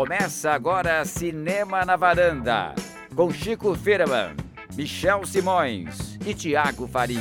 Começa agora Cinema na Varanda, com Chico Firman, Michel Simões e Tiago Faria.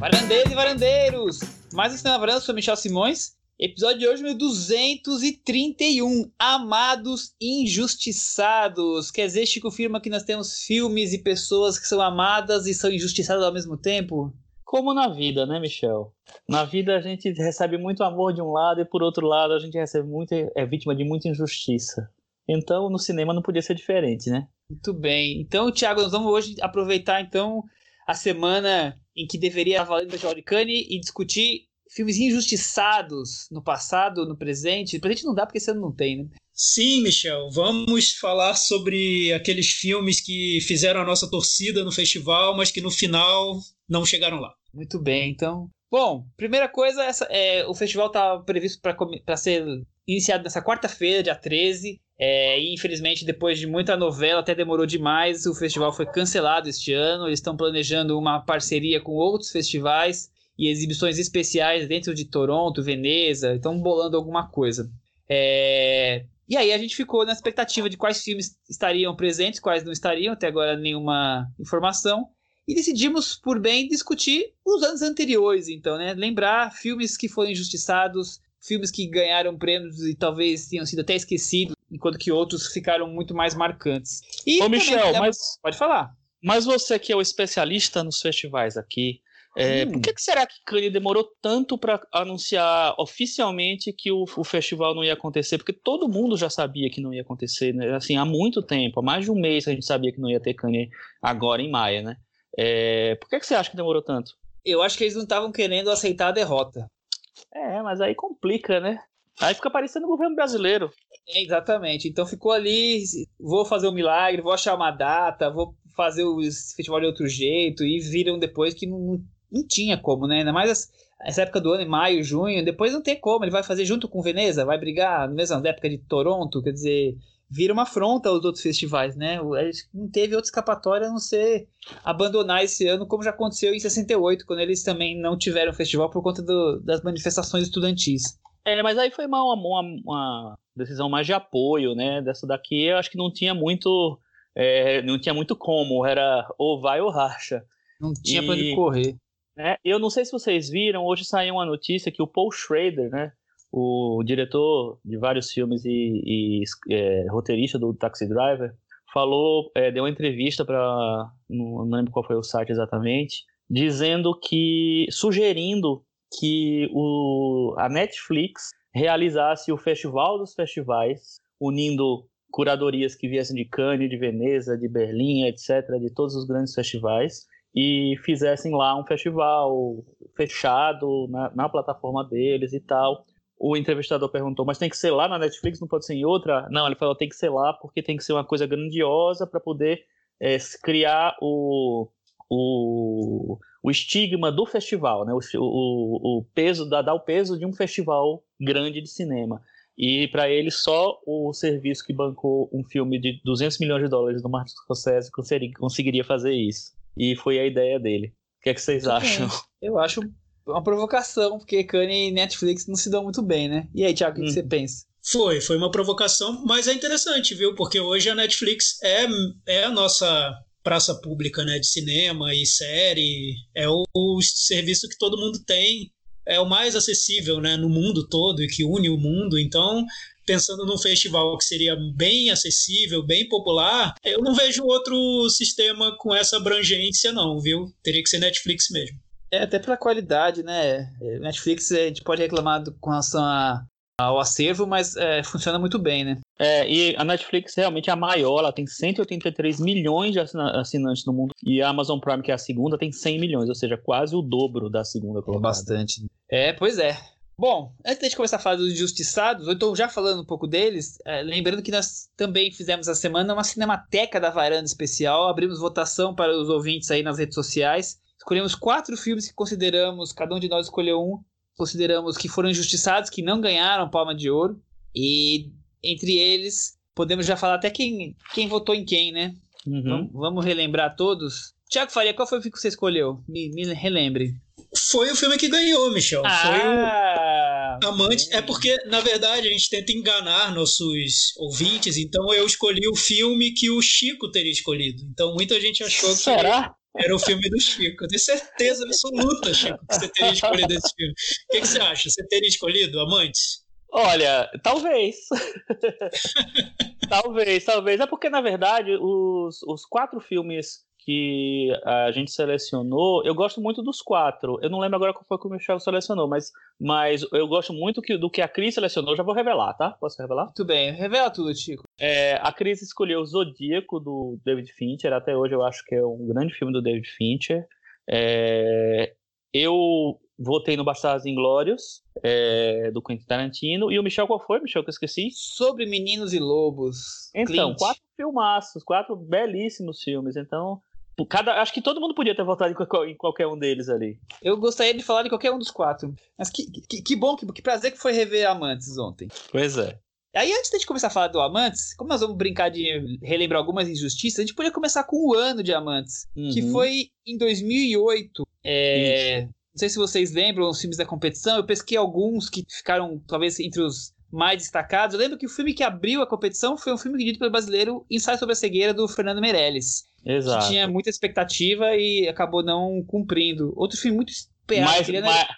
Varandeiros e varandeiros! Mais um Cinema na Varanda, sou Michel Simões. Episódio de hoje, 231. Amados injustiçados. Quer dizer, Chico Firma, que nós temos filmes e pessoas que são amadas e são injustiçadas ao mesmo tempo? Como na vida, né, Michel? Na vida a gente recebe muito amor de um lado e por outro lado a gente recebe muito, é vítima de muita injustiça. Então no cinema não podia ser diferente, né? Muito bem. Então, Thiago, nós vamos hoje aproveitar então a semana em que deveria valer o Festival de Cannes e discutir filmes injustiçados no passado, no presente. No presente não dá porque esse ano não tem, né? Sim, Michel, vamos falar sobre aqueles filmes que fizeram a nossa torcida no festival, mas que no final não chegaram lá. Muito bem, então. Bom, primeira coisa, essa, é, o festival está previsto para ser iniciado nessa quarta-feira, dia 13. É, e infelizmente, depois de muita novela, até demorou demais. O festival foi cancelado este ano. Eles estão planejando uma parceria com outros festivais e exibições especiais dentro de Toronto, Veneza. Estão bolando alguma coisa. É, e aí a gente ficou na expectativa de quais filmes estariam presentes, quais não estariam. Até agora, nenhuma informação e decidimos por bem discutir os anos anteriores, então, né? Lembrar filmes que foram injustiçados, filmes que ganharam prêmios e talvez tenham sido até esquecidos, enquanto que outros ficaram muito mais marcantes. E Ô, Michel, mas pode falar. Mas você que é o especialista nos festivais aqui, é, hum. Por que, que, será que Cannes demorou tanto para anunciar oficialmente que o, o, festival não ia acontecer? Porque todo mundo já sabia que não ia acontecer, né? assim, há muito tempo, há mais de um mês a gente sabia que não ia ter Cannes agora em maio, né? É, por que, que você acha que demorou tanto? Eu acho que eles não estavam querendo aceitar a derrota. É, mas aí complica, né? Aí fica parecendo o governo brasileiro. É, exatamente. Então ficou ali, vou fazer um milagre, vou achar uma data, vou fazer o festival de outro jeito, e viram depois que não, não tinha como, né? Ainda mais essa época do ano, maio, junho, depois não tem como. Ele vai fazer junto com Veneza, vai brigar na mesma época de Toronto, quer dizer, vira uma afronta aos outros festivais, né? Não teve outra escapatória a não ser abandonar esse ano, como já aconteceu em 68, quando eles também não tiveram festival por conta do, das manifestações estudantis. É, mas aí foi uma, uma, uma, decisão mais de apoio, né? Dessa daqui eu acho que não tinha muito. É, não tinha muito como, era ou vai ou racha. Não tinha e, pra onde correr. É, eu não sei se vocês viram, hoje saiu uma notícia que o Paul Schrader, né? O diretor de vários filmes e, e é, roteirista do Taxi Driver falou, é, deu uma entrevista para não, não lembro qual foi o site exatamente, dizendo que sugerindo que o, a Netflix realizasse o Festival dos Festivais, unindo curadorias que viessem de Cannes, de Veneza, de Berlim, etc., de todos os grandes festivais, e fizessem lá um festival fechado na, na plataforma deles e tal o entrevistador perguntou, mas tem que ser lá na Netflix, não pode ser em outra? Não, ele falou, tem que ser lá porque tem que ser uma coisa grandiosa para poder é, criar o, o, o estigma do festival, né? o, o, o peso, dar, dar o peso de um festival grande de cinema. E para ele, só o serviço que bancou um filme de 200 milhões de dólares do Martin Scorsese conseguiria fazer isso. E foi a ideia dele. O que, é que vocês acham? Eu acho uma provocação, porque Kanye e Netflix não se dão muito bem, né? E aí, Thiago, o que você hum. pensa? Foi, foi uma provocação, mas é interessante, viu? Porque hoje a Netflix é, é a nossa praça pública, né? De cinema e série, é o, o serviço que todo mundo tem, é o mais acessível, né? No mundo todo e que une o mundo, então pensando num festival que seria bem acessível, bem popular, eu não vejo outro sistema com essa abrangência, não, viu? Teria que ser Netflix mesmo. É, até pela qualidade, né? É, Netflix a gente pode reclamar com relação a, ao acervo, mas é, funciona muito bem, né? É, e a Netflix realmente é a maior, ela tem 183 milhões de assinantes no mundo, e a Amazon Prime, que é a segunda, tem 100 milhões, ou seja, quase o dobro da segunda colocada. Bastante. É, pois é. Bom, antes de começar a falar dos injustiçados, eu estou já falando um pouco deles, é, lembrando que nós também fizemos a semana uma Cinemateca da Varanda especial, abrimos votação para os ouvintes aí nas redes sociais, Escolhemos quatro filmes que consideramos, cada um de nós escolheu um, consideramos que foram injustiçados, que não ganharam Palma de Ouro. E entre eles, podemos já falar até quem, quem votou em quem, né? Uhum. Vamos, vamos, relembrar todos. Tiago Faria, qual foi o filme que você escolheu? Me, me relembre. Foi o filme que ganhou, Michel. Ah, Amantes, é porque, na verdade, a gente tenta enganar nossos ouvintes, então eu escolhi o filme que o Chico teria escolhido. Então muita gente achou que Será? Era o filme do Chico. Eu tenho certeza absoluta, Chico, que você teria escolhido esse filme. O que, que você acha? Você teria escolhido Amantes? Olha, talvez. talvez, talvez. É porque, na verdade, os, os quatro filmes que a gente selecionou, eu gosto muito dos quatro. Eu não lembro agora qual foi que o Michel selecionou, mas, mas eu gosto muito que, do que a Cris selecionou. Já vou revelar, tá? Posso revelar? Muito bem, revela tudo, Chico. É, a Cris escolheu o Zodíaco do David Fincher. Até hoje eu acho que é um grande filme do David Fincher. É, eu votei no Bastardos Inglórios, é, do Quentin Tarantino. E o Michel, qual foi, Michel, que eu esqueci? Sobre Meninos e Lobos. Então, Clint. quatro filmaços, quatro belíssimos filmes. Então, cada, acho que todo mundo podia ter votado em, qual- em qualquer um deles ali. Eu gostaria de falar de qualquer um dos quatro. Mas que, que, que bom, que, que prazer que foi rever Amantes ontem. Pois é. Aí, antes da gente começar a falar do Amantes, como nós vamos brincar de relembrar algumas injustiças, a gente podia começar com o ano de Amantes, que Uhum. foi em 2008. É, não sei se vocês lembram os filmes da competição, eu pesquei alguns que ficaram, talvez, entre os mais destacados. Eu lembro que o filme que abriu a competição foi um filme dirigido pelo brasileiro Ensaio sobre a Cegueira, do Fernando Meirelles. Que Exato. tinha muita expectativa e acabou não cumprindo. Outro filme muito esperado. Mas, queria- mas,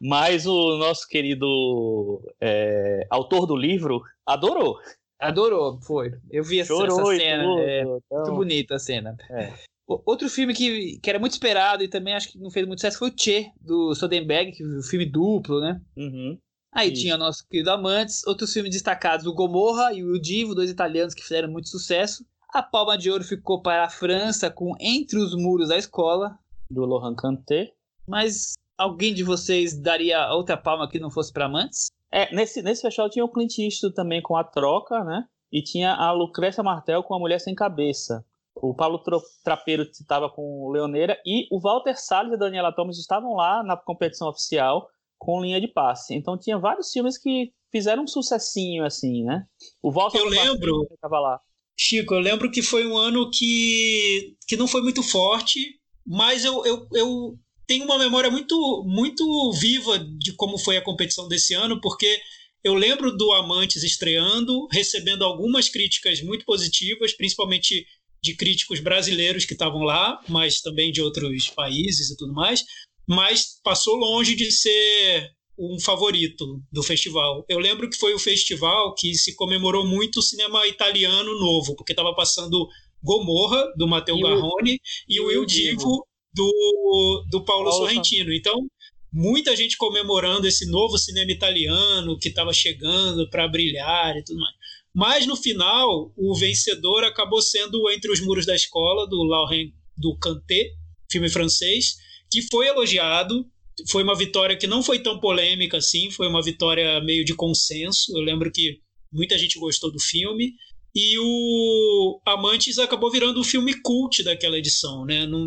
mas o nosso querido é, autor do livro adorou. Adorou, foi. Eu vi essa, essa cena. tudo. é, então, Muito bonita a cena. É. Outro filme que, que era muito esperado e também acho que não fez muito sucesso foi o Che, do Soderbergh, que o filme duplo, né? uhum. Aí Isso. tinha o nosso querido Amantes, outros filmes destacados, o Gomorra e o Divo, dois italianos que fizeram muito sucesso. A Palma de Ouro ficou para a França com Entre os Muros da Escola, Do Lohan Kanté. mas alguém de vocês daria outra palma que não fosse para Amantes? É, nesse, nesse festival tinha o Clint Eastwood também com a troca, né? E tinha a Lucrécia Martel com a Mulher Sem Cabeça. O Paulo Trapeiro estava com o Leoneira e o Walter Salles e a Daniela Thomas estavam lá na competição oficial com linha de passe. Então tinha vários filmes que fizeram um sucessinho assim, né? O Walter Eu lembro. estava lá. Chico, eu lembro que foi um ano que, que não foi muito forte, mas eu, eu, eu tenho uma memória muito, muito viva de como foi a competição desse ano, porque eu lembro do Amantes estreando, recebendo algumas críticas muito positivas, principalmente de críticos brasileiros que estavam lá, mas também de outros países e tudo mais, mas passou longe de ser um favorito do festival. Eu lembro que foi o festival que se comemorou muito o cinema italiano novo, porque estava passando Gomorra, do Matteo Garrone, e, o Il Divo, do, do Paulo Paulo Sorrentino. Então, muita gente comemorando esse novo cinema italiano que estava chegando para brilhar e tudo mais. Mas no final, o vencedor acabou sendo Entre os Muros da Escola, do Laurent do Canté, filme francês, que foi elogiado. Foi uma vitória que não foi tão polêmica assim, foi uma vitória meio de consenso. Eu lembro que muita gente gostou do filme. E o Amantes acabou virando o filme cult daquela edição, né? Não,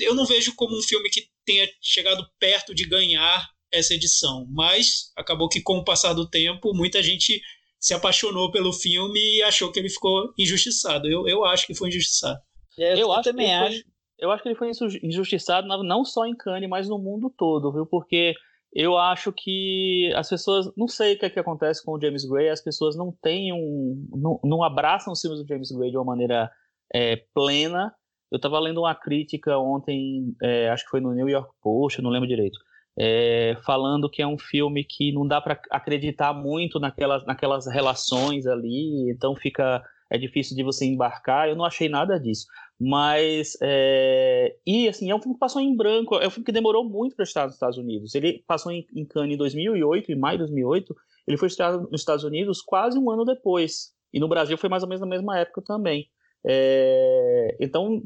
eu não vejo como um filme que tenha chegado perto de ganhar essa edição, mas acabou que com o passar do tempo muita gente se apaixonou pelo filme e achou que ele ficou injustiçado. Eu, eu acho que foi injustiçado. É, Eu, acho também que ele acho. Eu acho que ele foi injustiçado não só em Cannes, mas no mundo todo, viu? Porque eu acho que as pessoas. Não sei o que, é que acontece com o James Gray, as pessoas não têm um. não, não abraçam os filmes do James Gray de uma maneira é, plena. Eu estava lendo uma crítica ontem, é, acho que foi no New York Post, não lembro direito. é, falando que é um filme que não dá para acreditar muito naquelas, naquelas relações ali, então fica é difícil de você embarcar. Eu não achei nada disso. Mas, é... e assim, é um filme que passou em branco, é um filme que demorou muito para estar nos Estados Unidos. Ele passou em, em Cannes em 2008, em maio de 2008, ele foi estreado nos Estados Unidos quase um ano depois. E no Brasil foi mais ou menos na mesma época também. É... Então,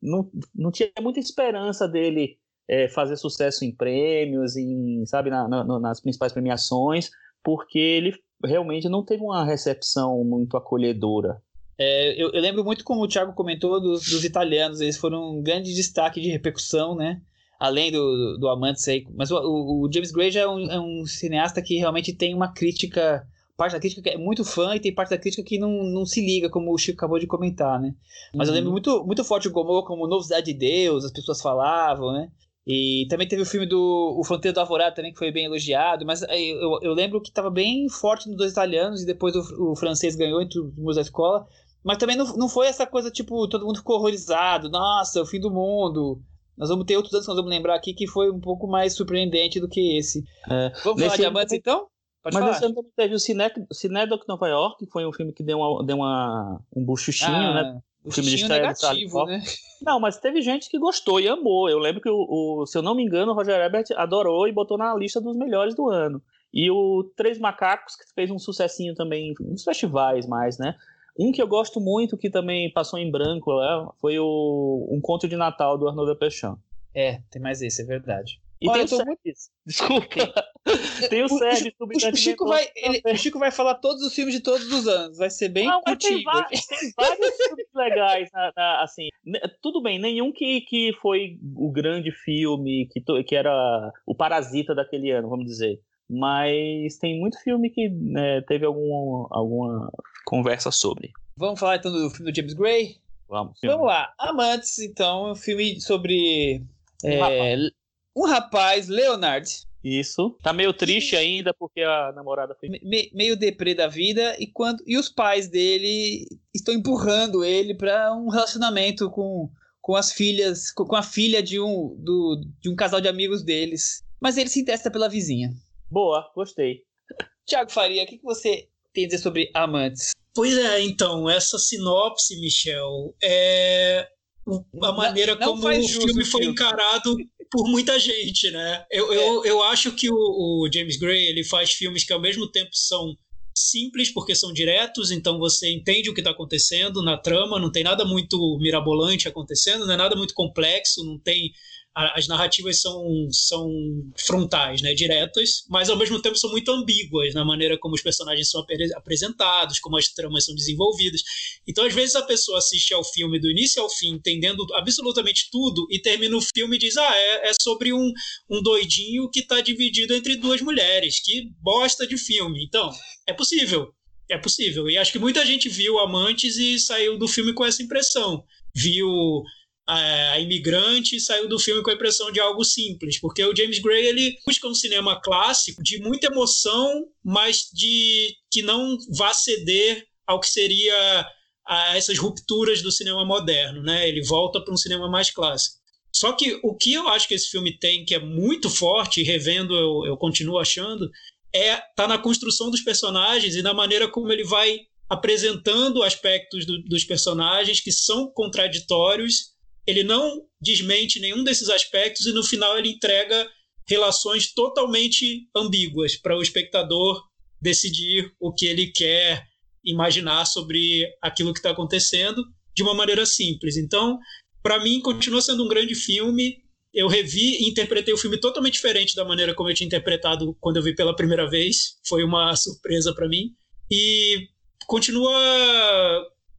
não, não tinha muita esperança dele é, fazer sucesso em prêmios, em, sabe, na, na, nas principais premiações, porque ele realmente não teve uma recepção muito acolhedora. É, eu, eu, lembro muito como o Thiago comentou dos, dos, italianos, eles foram um grande destaque de repercussão, né? Além do, do Amantes aí. Mas o, o, o James Gray já é um, é um, cineasta que realmente tem uma crítica. Parte da crítica que é muito fã e tem parte da crítica que não, não se liga, como o Chico acabou de comentar, né? Mas uhum. eu lembro muito, muito forte o Gomorra como Novidade de Deus, as pessoas falavam, né? E também teve o filme do O Fronteiro do Alvorada também, que foi bem elogiado, mas eu, eu lembro que estava bem forte nos dois italianos e depois o, o francês ganhou entre os da escola. Mas também não, não foi essa coisa, tipo, todo mundo ficou horrorizado, nossa, o fim do mundo. Nós vamos ter outros anos que nós vamos lembrar aqui que foi um pouco mais surpreendente do que esse. É, vamos falar de Amantes, então? Pode Mas falar. esse ano também teve o Cine, Cinedoc Nova York, que foi um filme que deu, uma, deu uma, um buchuchinho, ah, né? O filme de negativo, né? Não, mas teve gente que gostou e amou. Eu lembro que, o, o, se eu não me engano, o Roger Ebert adorou e botou na lista dos melhores do ano. E o Três Macacos, que fez um sucessinho também nos festivais mais, né? Um que eu gosto muito, que também passou em branco, né, foi o Um Conto de Natal, do Arnaud Desplechin. É, tem mais esse, é verdade. E Olha, tem o muito... Desculpa. tem o Sérgio, o, o, Chico vai, ele, o Chico vai falar todos os filmes de todos os anos. Vai ser bem Não. Tem, vários, tem vários filmes legais. Na, na, assim, tudo bem, nenhum que, que foi o grande filme, que, que era o parasita daquele ano, vamos dizer. Mas tem muito filme que né, teve algum, alguma conversa sobre. Vamos falar então do filme do James Gray? Vamos. Vamos lá. Amantes, então, um filme sobre um, é, rapaz. um rapaz, Leonard. Isso. Tá meio triste ainda porque a namorada foi. Me, meio deprê da vida e quando e os pais dele estão empurrando ele para um relacionamento com, com as filhas, com, com a filha de um, do, de um casal de amigos deles. Mas ele se interessa pela vizinha. Boa, gostei. Tiago Faria, o que, que você tem a dizer sobre Amantes? Pois é, então, essa sinopse, Michel, é a maneira não, não como o filme foi encarado por muita gente, né? Eu, é. eu, eu acho que o, o, James Gray ele faz filmes que ao mesmo tempo são simples porque são diretos, então você entende o que está acontecendo na trama, não tem nada muito mirabolante acontecendo, não é nada muito complexo, não tem as narrativas são, são frontais, né, diretas, mas ao mesmo tempo são muito ambíguas na maneira como os personagens são apresentados, como as tramas são desenvolvidas. Então, às vezes, a pessoa assiste ao filme do início ao fim, entendendo absolutamente tudo, e termina o filme e diz: Ah, é, é sobre um, um doidinho que está dividido entre duas mulheres. Que bosta de filme. Então, é possível. É possível. E acho que muita gente viu Amantes e saiu do filme com essa impressão. Viu a, imigrante e saiu do filme com a impressão de algo simples, porque o James Gray ele busca um cinema clássico de muita emoção, mas de que não vá ceder ao que seria a essas rupturas do cinema moderno, né? Ele volta para um cinema mais clássico. Só que o que eu acho que esse filme tem, que é muito forte, revendo eu, eu continuo achando, é tá na construção dos personagens e na maneira como ele vai apresentando aspectos do, dos personagens que são contraditórios ele não desmente nenhum desses aspectos e no final ele entrega relações totalmente ambíguas para o espectador decidir o que ele quer imaginar sobre aquilo que está acontecendo de uma maneira simples. Então, para mim, continua sendo um grande filme. Eu revi e interpretei o filme totalmente diferente da maneira como eu tinha interpretado quando eu vi pela primeira vez. Foi uma surpresa para mim. E continua.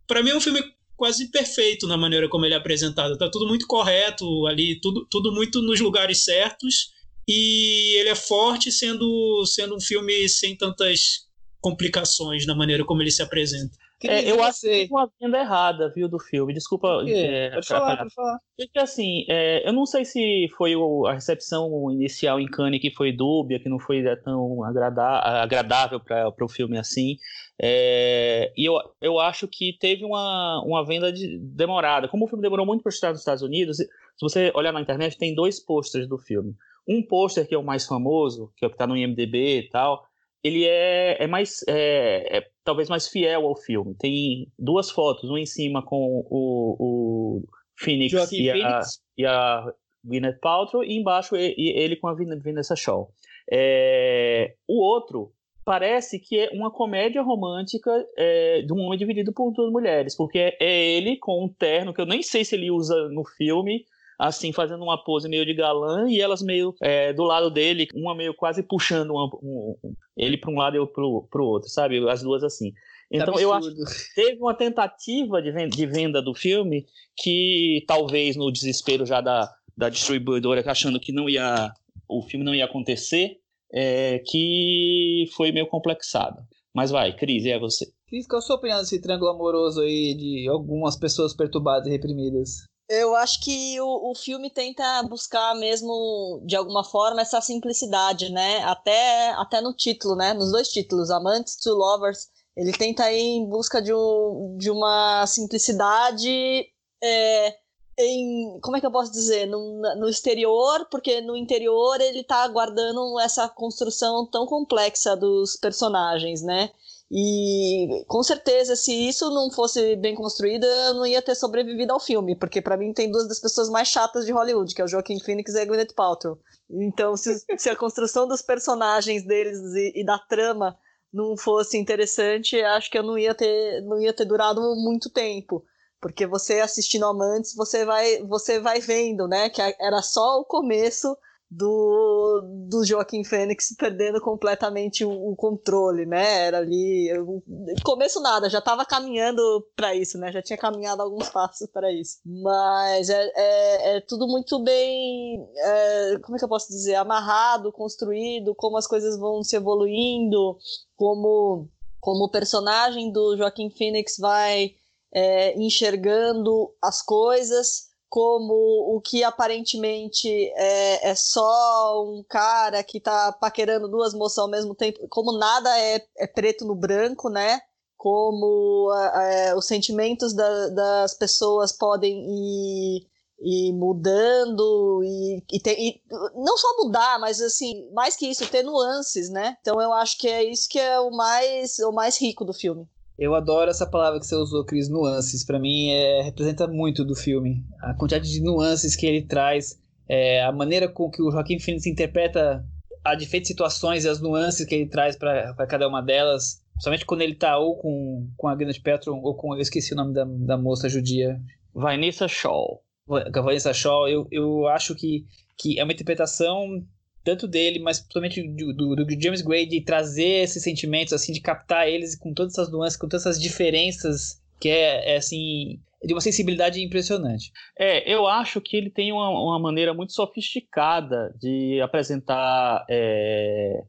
Para mim, é um filme quase perfeito na maneira como ele é apresentado. Tá tudo muito correto ali, tudo, tudo muito nos lugares certos. E ele é forte sendo, sendo um filme sem tantas complicações na maneira como ele se apresenta. É, eu acho que uma venda errada, viu, do filme. Desculpa. É, pode falar, pode falar. Porque, assim, é, eu não sei se foi o, a recepção inicial em Cannes que foi dúbia, que não foi é, tão agrada, agradável para o filme assim. É, e eu, eu acho que teve uma, uma venda de, demorada. Como o filme demorou muito para estar nos Estados Unidos, se você olhar na internet, tem dois posters do filme. Um pôster que é o mais famoso, que é o que está no IMDB e tal, ele é, é mais é, é, talvez mais fiel ao filme. Tem duas fotos, uma em cima com o, o Phoenix, e a, e a Gwyneth Paltrow e embaixo ele com a Vanessa Shaw. É, o outro parece que é uma comédia romântica é, de um homem dividido por duas mulheres, porque é, é ele com um terno que eu nem sei se ele usa no filme, assim, fazendo uma pose meio de galã, e elas meio é, do lado dele, uma meio quase puxando uma, um, ele para um lado e eu para o outro, sabe? As duas assim. Então eu acho que teve uma tentativa de venda, de venda do filme que talvez no desespero já da, da distribuidora achando que não ia o filme não ia acontecer, é, que foi meio complexada. Mas vai, Cris, é você. Cris, qual a sua opinião desse triângulo amoroso aí de algumas pessoas perturbadas e reprimidas? Eu acho que o, o filme tenta buscar mesmo, de alguma forma, essa simplicidade, né? Até, até no título, né? Nos dois títulos, Amantes to Lovers, ele tenta ir em busca de, um, de uma simplicidade é, em. Como é que eu posso dizer? No, no exterior, porque no interior ele tá guardando essa construção tão complexa dos personagens, né? E com certeza, se isso não fosse bem construído, eu não ia ter sobrevivido ao filme, porque para mim tem duas das pessoas mais chatas de Hollywood, que é o Joaquin Phoenix e a Gwyneth Paltrow. Então, se, se a construção dos personagens deles e, e, da trama não fosse interessante, acho que eu não ia ter, não ia ter durado muito tempo. Porque você assistindo Amantes, você vai, você vai vendo, né, que era só o começo do, do Joaquim Fênix perdendo completamente o, o, controle, né? Era ali. Eu, começo nada, já estava caminhando para isso, né? Já tinha caminhado alguns passos para isso. Mas é, é, é, tudo muito bem. É, como é que eu posso dizer? Amarrado, construído, como as coisas vão se evoluindo, como, como o personagem do Joaquim Phoenix vai é, enxergando as coisas como o que aparentemente é, é só um cara que tá paquerando duas moças ao mesmo tempo, como nada é, é preto no branco, né? Como é, os sentimentos da, das pessoas podem ir, ir mudando e, e, ter, e, não só mudar, mas assim, mais que isso, ter nuances, né? Então eu acho que é isso que é o mais, o mais rico do filme. Eu adoro essa palavra que você usou, Cris, nuances. Para mim, é, representa muito do filme. A quantidade de nuances que ele traz, é, a maneira com que o Joaquim Phoenix interpreta as diferentes situações e as nuances que ele traz para cada uma delas. Somente quando ele tá ou com, com a Gwyneth Paltrow ou com... Eu esqueci o nome da, da moça judia. Vanessa Shaw. Vanessa Shaw. Eu, eu acho que, que é uma interpretação tanto dele, mas principalmente do, do, do, James Gray, de trazer esses sentimentos, assim, de captar eles com todas essas nuances, com todas essas diferenças, que é, é assim, de uma sensibilidade impressionante. É, eu acho que ele tem uma, uma maneira muito sofisticada de apresentar é,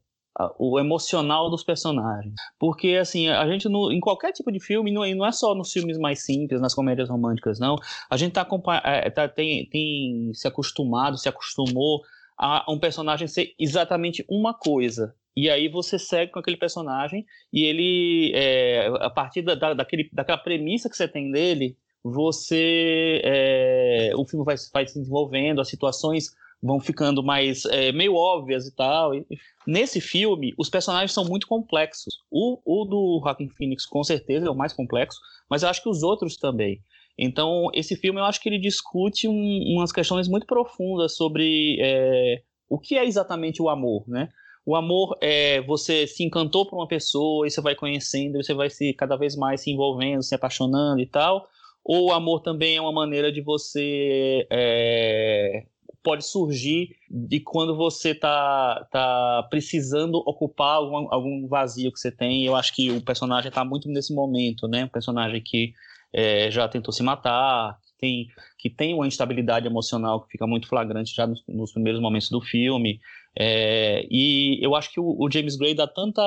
o emocional dos personagens. Porque, assim, a gente, no, em qualquer tipo de filme, não, não é só nos filmes mais simples, nas comédias românticas, não. A gente tá, é, tá tem, tem se acostumado, se acostumou a um personagem ser exatamente uma coisa. E aí você segue com aquele personagem e ele, é, a partir da, da, daquele, daquela premissa que você tem dele, você, é, o filme vai, vai se desenvolvendo, as situações vão ficando mais é, meio óbvias e tal. E, nesse filme, os personagens são muito complexos. O, o do Joaquin Phoenix, com certeza, é o mais complexo, mas eu acho que os outros também. Então, esse filme eu acho que ele discute um, umas questões muito profundas sobre é, o que é exatamente o amor, né? O amor é você se encantou por uma pessoa e você vai conhecendo, você vai se cada vez mais se envolvendo, se apaixonando e tal. Ou o amor também é uma maneira de você é, pode surgir de quando você está tá precisando ocupar algum, algum vazio que você tem. Eu acho que o personagem está muito nesse momento, né? Um personagem que é, já tentou se matar, que tem, que tem uma instabilidade emocional que fica muito flagrante já nos, nos primeiros momentos do filme. É, e eu acho que o, o, James Gray dá tanta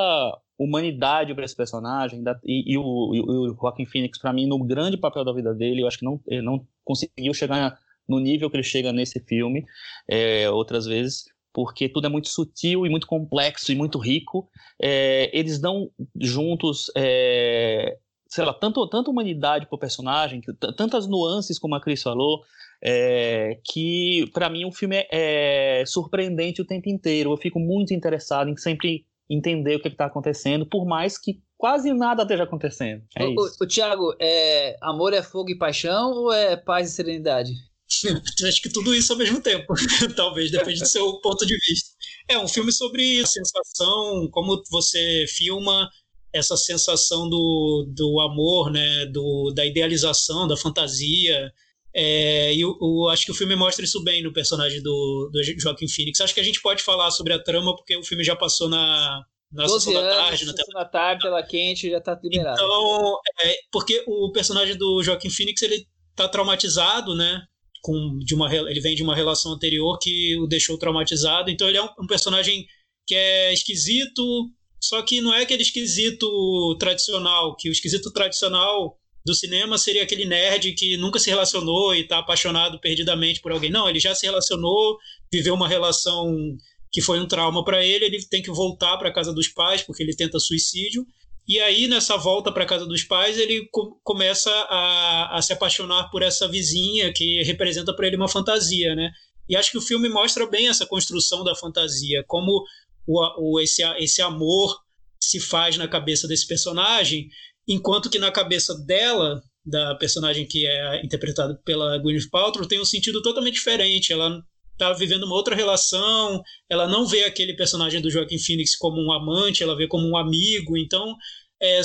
humanidade para esse personagem, dá, e, e, o, e, o, Joaquin Phoenix, para mim, no grande papel da vida dele, eu acho que não, ele não conseguiu chegar no nível que ele chega nesse filme é, outras vezes porque tudo é muito sutil e muito complexo e muito rico. É, eles dão juntos é, sei lá, tanto, tanta humanidade pro personagem, tantas nuances, como a Cris falou, é, que para mim o filme é, é, surpreendente o tempo inteiro. Eu fico muito interessado em sempre entender o que está acontecendo, por mais que quase nada esteja acontecendo. É o, o, o Thiago, é, amor é fogo e paixão ou é paz e serenidade? Acho que tudo isso ao mesmo tempo. Talvez, depende do seu ponto de vista. É um filme sobre a sensação, como você filma essa sensação do, do amor, né, do, da idealização, da fantasia. É, e eu, eu, acho que o filme mostra isso bem no personagem do, do Joaquim Phoenix. Acho que a gente pode falar sobre a trama porque o filme já passou na, na sessão da tarde. Na sessão da tarde, tela quente, já está liberado. Então, é, porque o personagem do Joaquim Phoenix, ele tá traumatizado, né? Com, de uma, ele vem de uma relação anterior que o deixou traumatizado. Então ele é um, um personagem que é esquisito, só que não é aquele esquisito tradicional, que o esquisito tradicional do cinema seria aquele nerd que nunca se relacionou e está apaixonado perdidamente por alguém. Não, ele já se relacionou, viveu uma relação que foi um trauma para ele, ele tem que voltar para a casa dos pais porque ele tenta suicídio. E aí, nessa volta para a casa dos pais, ele co começa a, a, se apaixonar por essa vizinha que representa para ele uma fantasia, né? E acho que o filme mostra bem essa construção da fantasia, como o, o, esse, esse amor se faz na cabeça desse personagem, enquanto que na cabeça dela, da personagem que é interpretada pela Gwyneth Paltrow, tem um sentido totalmente diferente. Ela está vivendo uma outra relação, ela não vê aquele personagem do Joaquim Phoenix como um amante, ela vê como um amigo, então é,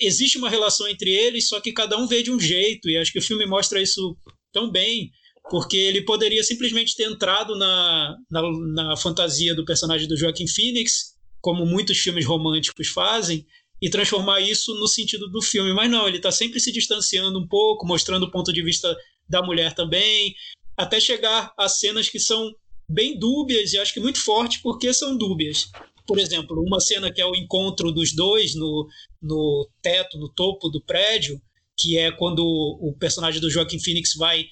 existe uma relação entre eles, só que cada um vê de um jeito, e acho que o filme mostra isso tão bem, porque ele poderia simplesmente ter entrado na, na, na fantasia do personagem do Joaquim Phoenix, como muitos filmes românticos fazem, e transformar isso no sentido do filme. Mas não, ele está sempre se distanciando um pouco, mostrando o ponto de vista da mulher também, até chegar a cenas que são bem dúbias e acho que muito fortes porque são dúbias. Por exemplo, uma cena que é o encontro dos dois no, no teto, no topo do prédio, que é quando o personagem do Joaquim Phoenix vai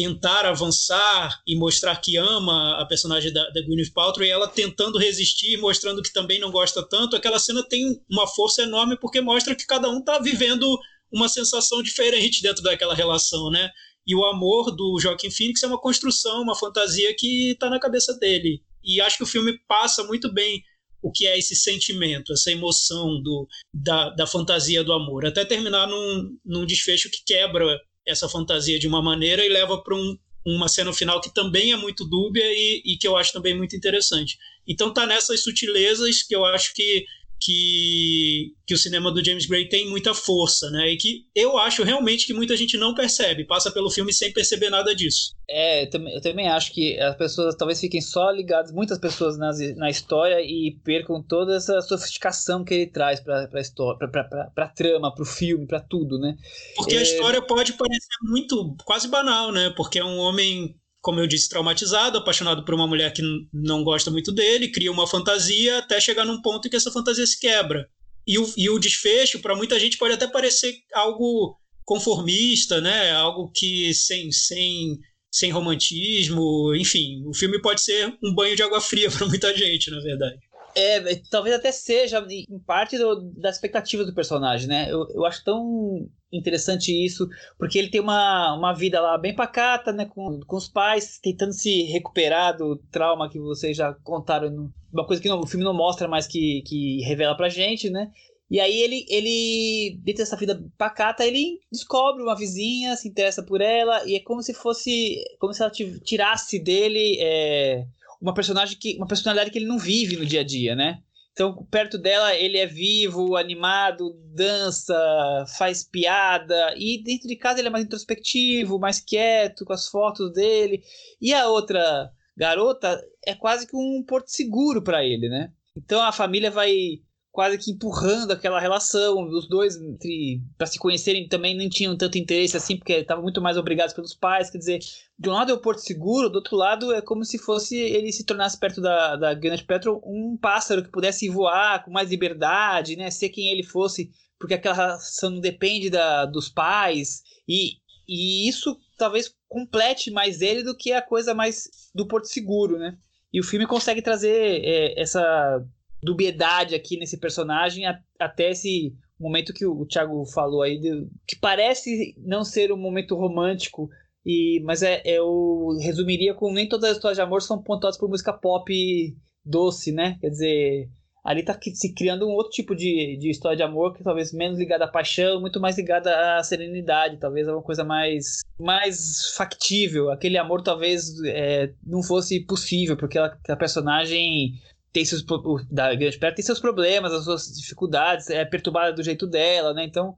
tentar avançar e mostrar que ama a personagem da, da Gwyneth Paltrow e ela tentando resistir, mostrando que também não gosta tanto, aquela cena tem uma força enorme porque mostra que cada um está vivendo uma sensação diferente dentro daquela relação, né? E o amor do Joaquim Phoenix é uma construção, uma fantasia que está na cabeça dele. E acho que o filme passa muito bem o que é esse sentimento, essa emoção do, da, da fantasia do amor, até terminar num, num desfecho que quebra essa fantasia de uma maneira e leva para um, uma cena final que também é muito dúbia e, e, que eu acho também muito interessante. Então tá nessas sutilezas que eu acho que que, que o cinema do James Gray tem muita força, né? E que eu acho realmente que muita gente não percebe, passa pelo filme sem perceber nada disso. É, eu também, eu também acho que as pessoas talvez fiquem só ligadas, muitas pessoas nas, na história e percam toda essa sofisticação que ele traz para a história, para a trama, para o filme, para tudo, né? Porque é... a história pode parecer muito, quase banal, né? Porque é um homem como eu disse, traumatizado, apaixonado por uma mulher que não gosta muito dele, cria uma fantasia até chegar num ponto em que essa fantasia se quebra. E o, e o desfecho, para muita gente, pode até parecer algo conformista, né? Algo que sem, sem, sem romantismo, enfim, o filme pode ser um banho de água fria para muita gente, na verdade. É, talvez até seja em parte do, da expectativa do personagem, né? Eu, eu acho tão interessante isso, porque ele tem uma, uma vida lá bem pacata, né? Com, com os pais, tentando se recuperar do trauma que vocês já contaram. No, uma coisa que no, o filme não mostra, mas que, que revela pra gente, né? E aí ele, ele, dentro dessa vida pacata, ele descobre uma vizinha, se interessa por ela, e é como se fosse, como se ela tirasse dele é, uma personagem que, uma personalidade que ele não vive no dia a dia, né? Então, perto dela, ele é vivo, animado, dança, faz piada. E dentro de casa, ele é mais introspectivo, mais quieto, com as fotos dele. E a outra garota é quase que um porto seguro para ele, né? Então a família vai quase que empurrando aquela relação. Os dois, para se conhecerem, também não tinham tanto interesse assim, porque estavam muito mais obrigados pelos pais. Quer dizer, de um lado é o Porto Seguro, do outro lado é como se fosse ele se tornasse perto da, da Gwyneth Paltrow um pássaro que pudesse voar com mais liberdade, né? Ser quem ele fosse, porque aquela relação não depende da, dos pais. E, e isso talvez complete mais ele do que a coisa mais do Porto Seguro, né? E o filme consegue trazer é, essa dubiedade aqui nesse personagem até esse momento que o, Thiago falou aí, de, que parece não ser um momento romântico, e, mas é, eu resumiria com nem todas as histórias de amor são pontuadas por música pop doce, né? Quer dizer, ali tá se criando um outro tipo de, de história de amor que talvez menos ligada à paixão, muito mais ligada à serenidade, talvez é uma coisa mais, mais factível. Aquele amor talvez é, não fosse possível, porque a personagem tem seus da grande perto tem seus problemas, as suas dificuldades, é perturbada do jeito dela, né? Então,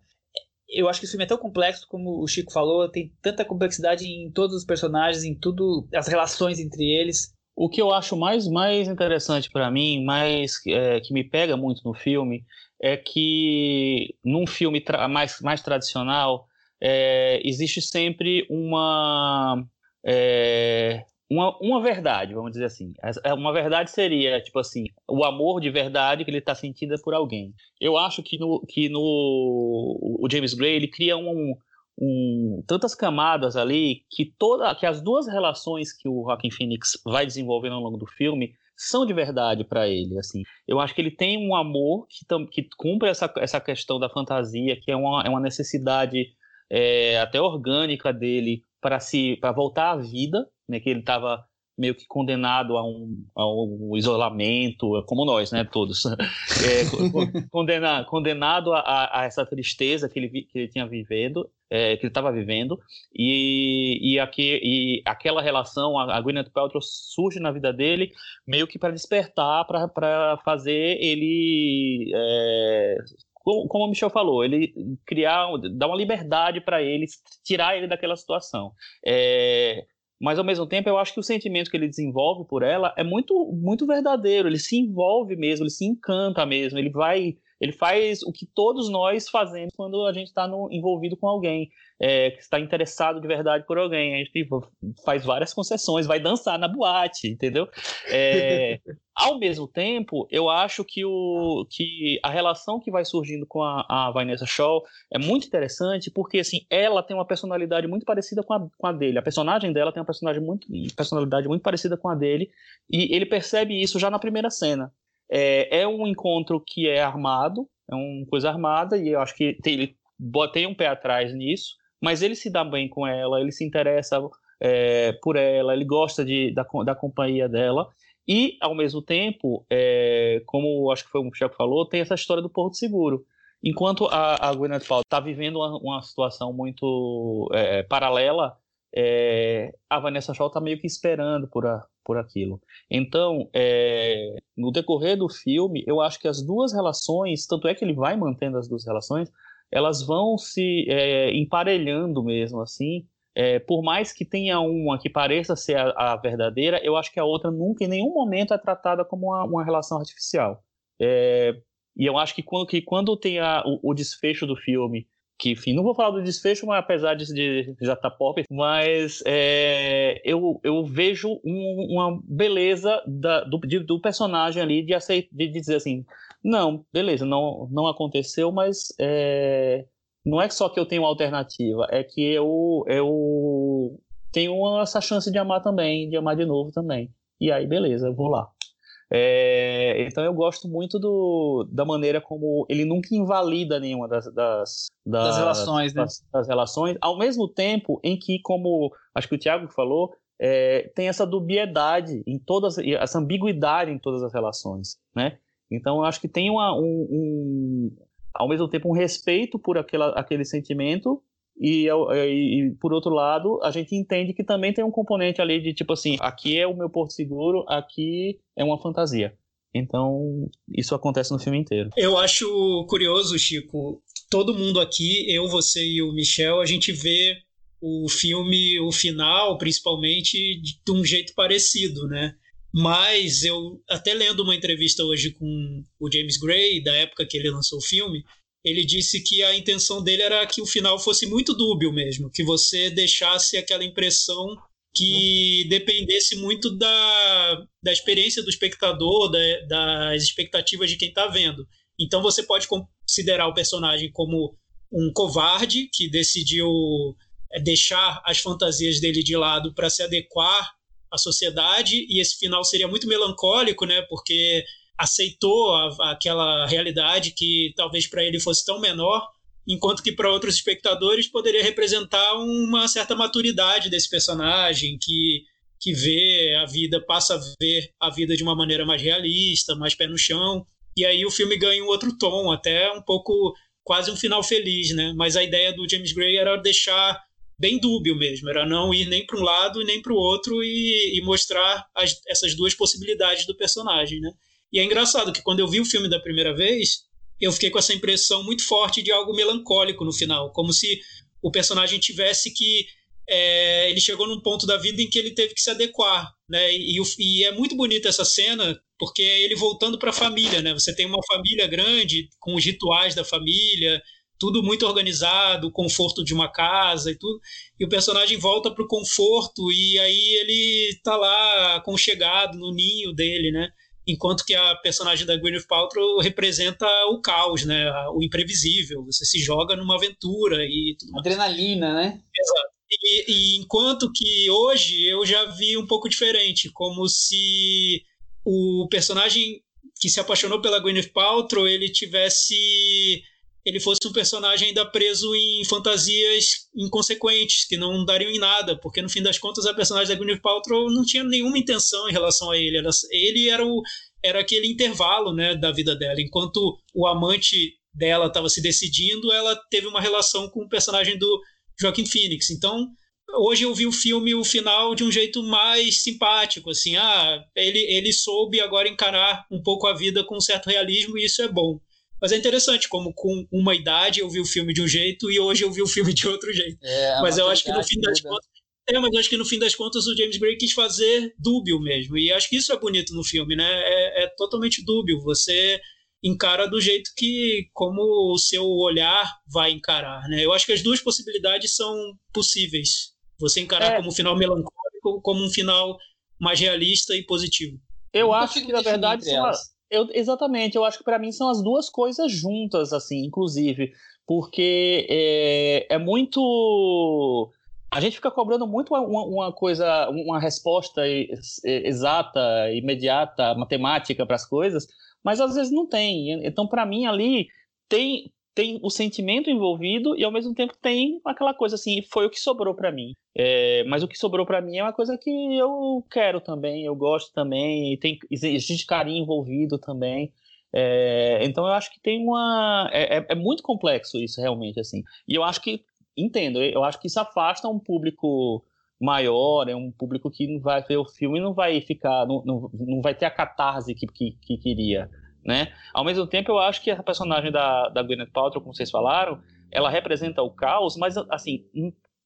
eu acho que o filme é tão complexo como o Chico falou, tem tanta complexidade em todos os personagens, em tudo, as relações entre eles. O que eu acho mais mais interessante para mim, mais é, que me pega muito no filme, é que num filme mais mais tradicional é, existe sempre uma é, uma, uma verdade, vamos dizer assim. É, uma verdade seria, tipo assim, o amor de verdade que ele está sentindo é por alguém. Eu acho que no, que no o James Gray ele cria um, um, tantas camadas ali que toda que as duas relações que o Joaquin Phoenix vai desenvolvendo ao longo do filme são de verdade para ele assim eu acho que ele tem um amor que, que cumpre essa, essa questão da fantasia que é uma, é uma necessidade é, até orgânica dele para se para voltar à vida né que ele estava meio que condenado a um, a um isolamento, como nós, né, todos, é, condenado, condenado a, a, essa tristeza que ele, que ele tinha vivendo, é, que ele estava vivendo, e, e, aqui, e aquela relação, a, a Gwyneth Paltrow surge na vida dele meio que para despertar, para fazer ele é, como o Michel falou, ele criar, dar uma liberdade para ele, tirar ele daquela situação. É, mas ao mesmo tempo eu acho que o sentimento que ele desenvolve por ela é muito muito verdadeiro, ele se envolve mesmo, ele se encanta mesmo, ele vai ele faz o que todos nós fazemos quando a gente está envolvido com alguém, é, que está interessado de verdade por alguém. A gente tipo, faz várias concessões, vai dançar na boate, entendeu? É, ao mesmo tempo, eu acho que, o, que a relação que vai surgindo com a, a Vanessa Shaw é muito interessante, porque assim, ela tem uma personalidade muito parecida com a, com a dele. A personagem dela tem uma muito, personalidade muito parecida com a dele, e ele percebe isso já na primeira cena. É, é um encontro que é armado, é uma coisa armada, e eu acho que tem, ele tem um pé atrás nisso, mas ele se dá bem com ela, ele se interessa é, por ela, ele gosta de, da, da companhia dela, e, ao mesmo tempo, é, como acho que foi o Michel falou, tem essa história do Porto Seguro. Enquanto a, a Gwyneth Paltrow está vivendo uma, uma, situação muito é, paralela, é, a Vanessa Shaw está meio que esperando por, a, por aquilo. Então, é, no decorrer do filme, eu acho que as duas relações, tanto é que ele vai mantendo as duas relações, elas vão se é, emparelhando mesmo, assim. É, por mais que tenha uma que pareça ser a, a, verdadeira, eu acho que a outra nunca, em nenhum momento, é tratada como uma, uma relação artificial. É, e eu acho que quando, que quando tem a, o, o desfecho do filme que, enfim, não vou falar do desfecho, mas apesar de, de já estar tá pop, mas é, eu, eu vejo um, uma beleza da, do, de, do personagem ali de, aceit, de dizer assim, não, beleza, não, não aconteceu, mas é, não é só que eu tenho alternativa, é que eu, eu tenho essa chance de amar também, de amar de novo também. E aí, beleza, eu vou lá. É, então eu gosto muito do, da maneira como ele nunca invalida nenhuma das, das, das, das relações, né? Das, relações, ao mesmo tempo em que, como acho que o Thiago falou, é, tem essa dubiedade em todas, essa ambiguidade em todas as relações, né? Então eu acho que tem uma, um, um, ao mesmo tempo um respeito por aquela, aquele sentimento e, e, por outro lado, a gente entende que também tem um componente ali de tipo assim, aqui é o meu porto seguro, aqui é uma fantasia. Então, isso acontece no filme inteiro. Eu acho curioso, Chico. Todo mundo aqui, eu, você e o Michel, a gente vê o filme, o final, principalmente, de um jeito parecido, né? Mas eu, até lendo uma entrevista hoje com o James Gray, da época que ele lançou o filme, ele disse que a intenção dele era que o final fosse muito dúbio mesmo, que você deixasse aquela impressão que dependesse muito da, da experiência do espectador, da, das expectativas de quem está vendo. Então você pode considerar o personagem como um covarde que decidiu é, deixar as fantasias dele de lado para se adequar à sociedade, e esse final seria muito melancólico, né? Porque aceitou a, aquela realidade que talvez para ele fosse tão menor, enquanto que para outros espectadores poderia representar uma certa maturidade desse personagem que que vê a vida, passa a ver a vida de uma maneira mais realista, mais pé no chão. E aí o filme ganha um outro tom, até um pouco quase um final feliz, né? Mas a ideia do James Gray era deixar bem dúbio mesmo, era não ir nem para um lado nem para o outro e, e mostrar as, essas duas possibilidades do personagem, né? E é engraçado que quando eu vi o filme da primeira vez, eu fiquei com essa impressão muito forte de algo melancólico no final, como se o personagem tivesse que é, ele chegou num ponto da vida em que ele teve que se adequar, né? E, e é muito bonita essa cena porque é ele voltando para a família, né? Você tem uma família grande com os rituais da família, tudo muito organizado, o conforto de uma casa e tudo. E o personagem volta para o conforto e aí ele tá lá aconchegado no ninho dele, né? Enquanto que a personagem da Gwyneth Paltrow representa o caos, né? O imprevisível. Você se joga numa aventura e tudo mais. Adrenalina, né? Exato. E, e, enquanto que hoje eu já vi um pouco diferente, como se o personagem que se apaixonou pela Gwyneth Paltrow ele tivesse ele fosse um personagem ainda preso em fantasias inconsequentes, que não dariam em nada, porque no fim das contas a personagem da Gwyneth Paltrow não tinha nenhuma intenção em relação a ele. Ele era, o, era aquele intervalo né, da vida dela. Enquanto o amante dela estava se decidindo, ela teve uma relação com o personagem do Joaquim Phoenix. Então, hoje eu vi o filme, o final, de um jeito mais simpático, assim, ah, ele, ele soube agora encarar um pouco a vida com um certo realismo e isso é bom. Mas é interessante como com uma idade eu vi o filme de um jeito e hoje eu vi o filme de outro jeito. É, mas eu acho que no fim das contas. É, mas eu acho que no fim das contas o James Gray quis fazer dúbio mesmo. E acho que isso é bonito no filme, né? É, é totalmente dúbio. Você encara do jeito que como o seu olhar vai encarar, né? Eu acho que as duas possibilidades são possíveis. Você encarar é. como um final melancólico, como um final mais realista e positivo. Eu acho que na verdade são, eu, exatamente, eu acho que para mim são as duas coisas juntas, assim, inclusive, porque é, é muito. A gente fica cobrando muito uma, uma coisa, uma resposta exata, imediata, matemática para as coisas, mas às vezes não tem. Então, para mim, ali tem, tem o sentimento envolvido e ao mesmo tempo tem aquela coisa assim, foi o que sobrou para mim. É, mas o que sobrou para mim é uma coisa que eu quero também, eu gosto também, e tem existe carinho envolvido também. É, então eu acho que tem uma é, é, é, muito complexo isso realmente assim. E eu acho que entendo, eu acho que isso afasta um público maior, é um público que não vai ver o filme e não vai ficar, não, não, não vai ter a catarse que, que, que queria né? Ao mesmo tempo, eu acho que a personagem da, da Gwyneth Paltrow, como vocês falaram, ela representa o caos, mas, assim,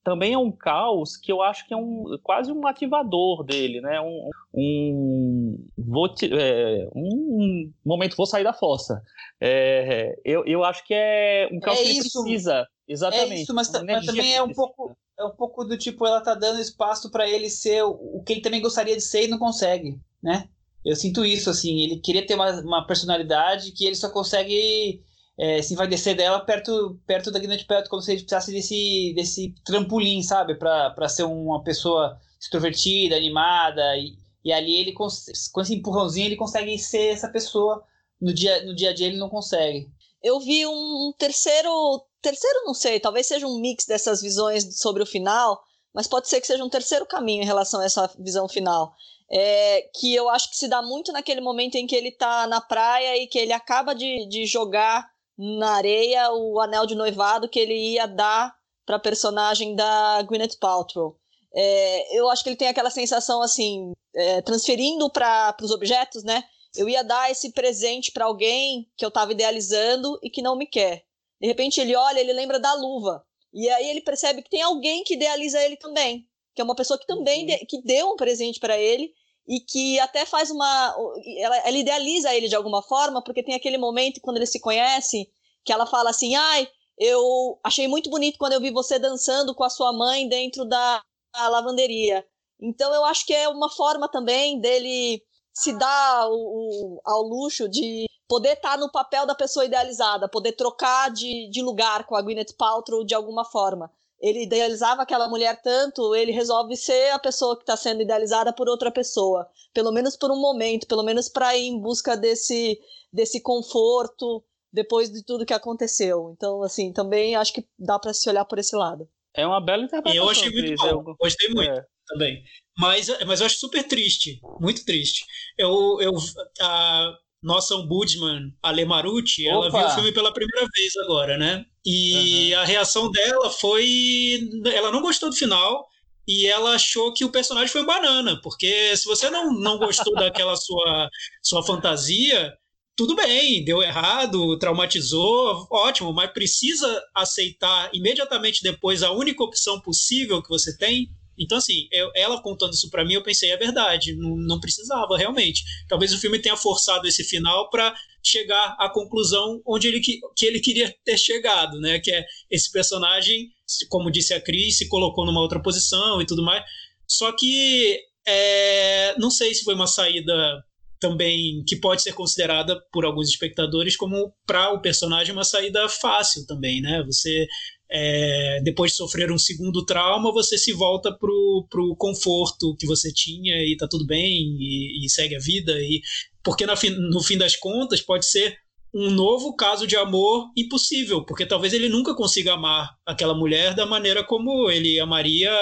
também é um caos que eu acho que é um, quase um ativador dele, né? Um, um, vou te, é, um momento, vou sair da fossa. É, eu, eu acho que é um caos é que ele precisa. Exatamente. É isso, mas, mas também é um pouco é um pouco do tipo ela tá dando espaço para ele ser o, o que ele também gostaria de ser e não consegue, né? Eu sinto isso, assim, ele queria ter uma, uma personalidade que ele só consegue é, se envaidecer dela perto, perto da Gwyneth Paltrow, como se ele precisasse desse, desse trampolim, sabe? para ser uma pessoa extrovertida, animada, e, e ali ele, com esse empurrãozinho, ele consegue ser essa pessoa. No dia, no dia a dia ele não consegue. Eu vi um terceiro, terceiro não sei, talvez seja um mix dessas visões sobre o final, mas pode ser que seja um terceiro caminho em relação a essa visão final é, que eu acho que se dá muito naquele momento em que ele está na praia e que ele acaba de, de jogar na areia o anel de noivado que ele ia dar para a personagem da Gwyneth Paltrow. É, eu acho que ele tem aquela sensação assim, é, transferindo para os objetos, né? Eu ia dar esse presente para alguém que eu estava idealizando e que não me quer. De repente ele olha, ele lembra da luva. E aí ele percebe que tem alguém que idealiza ele também que é uma pessoa que também uhum. de, que deu um presente para ele e que até faz uma ela, ela, idealiza ele de alguma forma porque tem aquele momento quando eles se conhecem que ela fala assim ai eu achei muito bonito quando eu vi você dançando com a sua mãe dentro da lavanderia então eu acho que é uma forma também dele se dar o, o, ao luxo de poder estar tá no papel da pessoa idealizada poder trocar de, de lugar com a Gwyneth Paltrow de alguma forma ele idealizava aquela mulher tanto, ele resolve ser a pessoa que está sendo idealizada por outra pessoa, pelo menos por um momento, pelo menos para ir em busca desse, desse conforto depois de tudo que aconteceu. Então, assim, também acho que dá para se olhar por esse lado. É uma bela interpretação. Eu achei muito bom, eu... gostei muito é. também. Mas, mas eu acho super triste, muito triste. Eu, eu, a, nossa ombudsman, Ale Marucci, ela viu o filme pela primeira vez agora, né? E uhum. a reação dela foi. Ela não gostou do final e ela achou que o personagem foi um banana, porque se você não, não gostou daquela sua, sua fantasia, tudo bem, deu errado, traumatizou, ótimo, mas precisa aceitar imediatamente depois a única opção possível que você tem então, assim, eu, ela contando isso para mim, eu pensei, é verdade, não, não, precisava realmente. Talvez o filme tenha forçado esse final para chegar à conclusão onde ele que, que ele queria ter chegado, né? Que é esse personagem, como disse a Cris, se colocou numa outra posição e tudo mais. Só que é, não sei se foi uma saída também que pode ser considerada por alguns espectadores como para o personagem uma saída fácil também, né? Você é, depois de sofrer um segundo trauma, você se volta pro, pro conforto que você tinha e tá tudo bem e, e segue a vida e porque no fim, no fim das contas pode ser um novo caso de amor impossível, porque talvez ele nunca consiga amar aquela mulher da maneira como ele amaria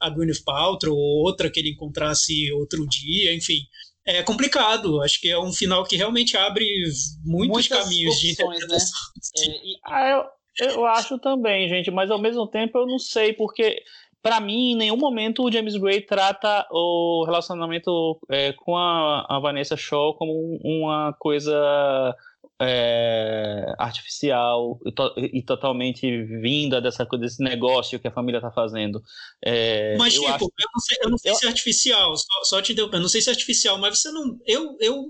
a Gwyneth Paltrow ou outra que ele encontrasse outro dia, enfim é complicado. Acho que é um final que realmente abre muitos Muitas caminhos opções, de interpretação. Né? É, e... ah, eu, eu acho também, gente, mas ao mesmo tempo eu não sei, porque para mim, em nenhum momento o James Gray trata o relacionamento é, com a, a, Vanessa Shaw como uma coisa é, artificial e, to e, totalmente vinda dessa coisa, desse negócio que a família está fazendo. É, mas, eu, tipo, eu não sei, eu não sei eu... se é artificial, só, só te interrompendo, não sei se é artificial, mas você não. Eu, eu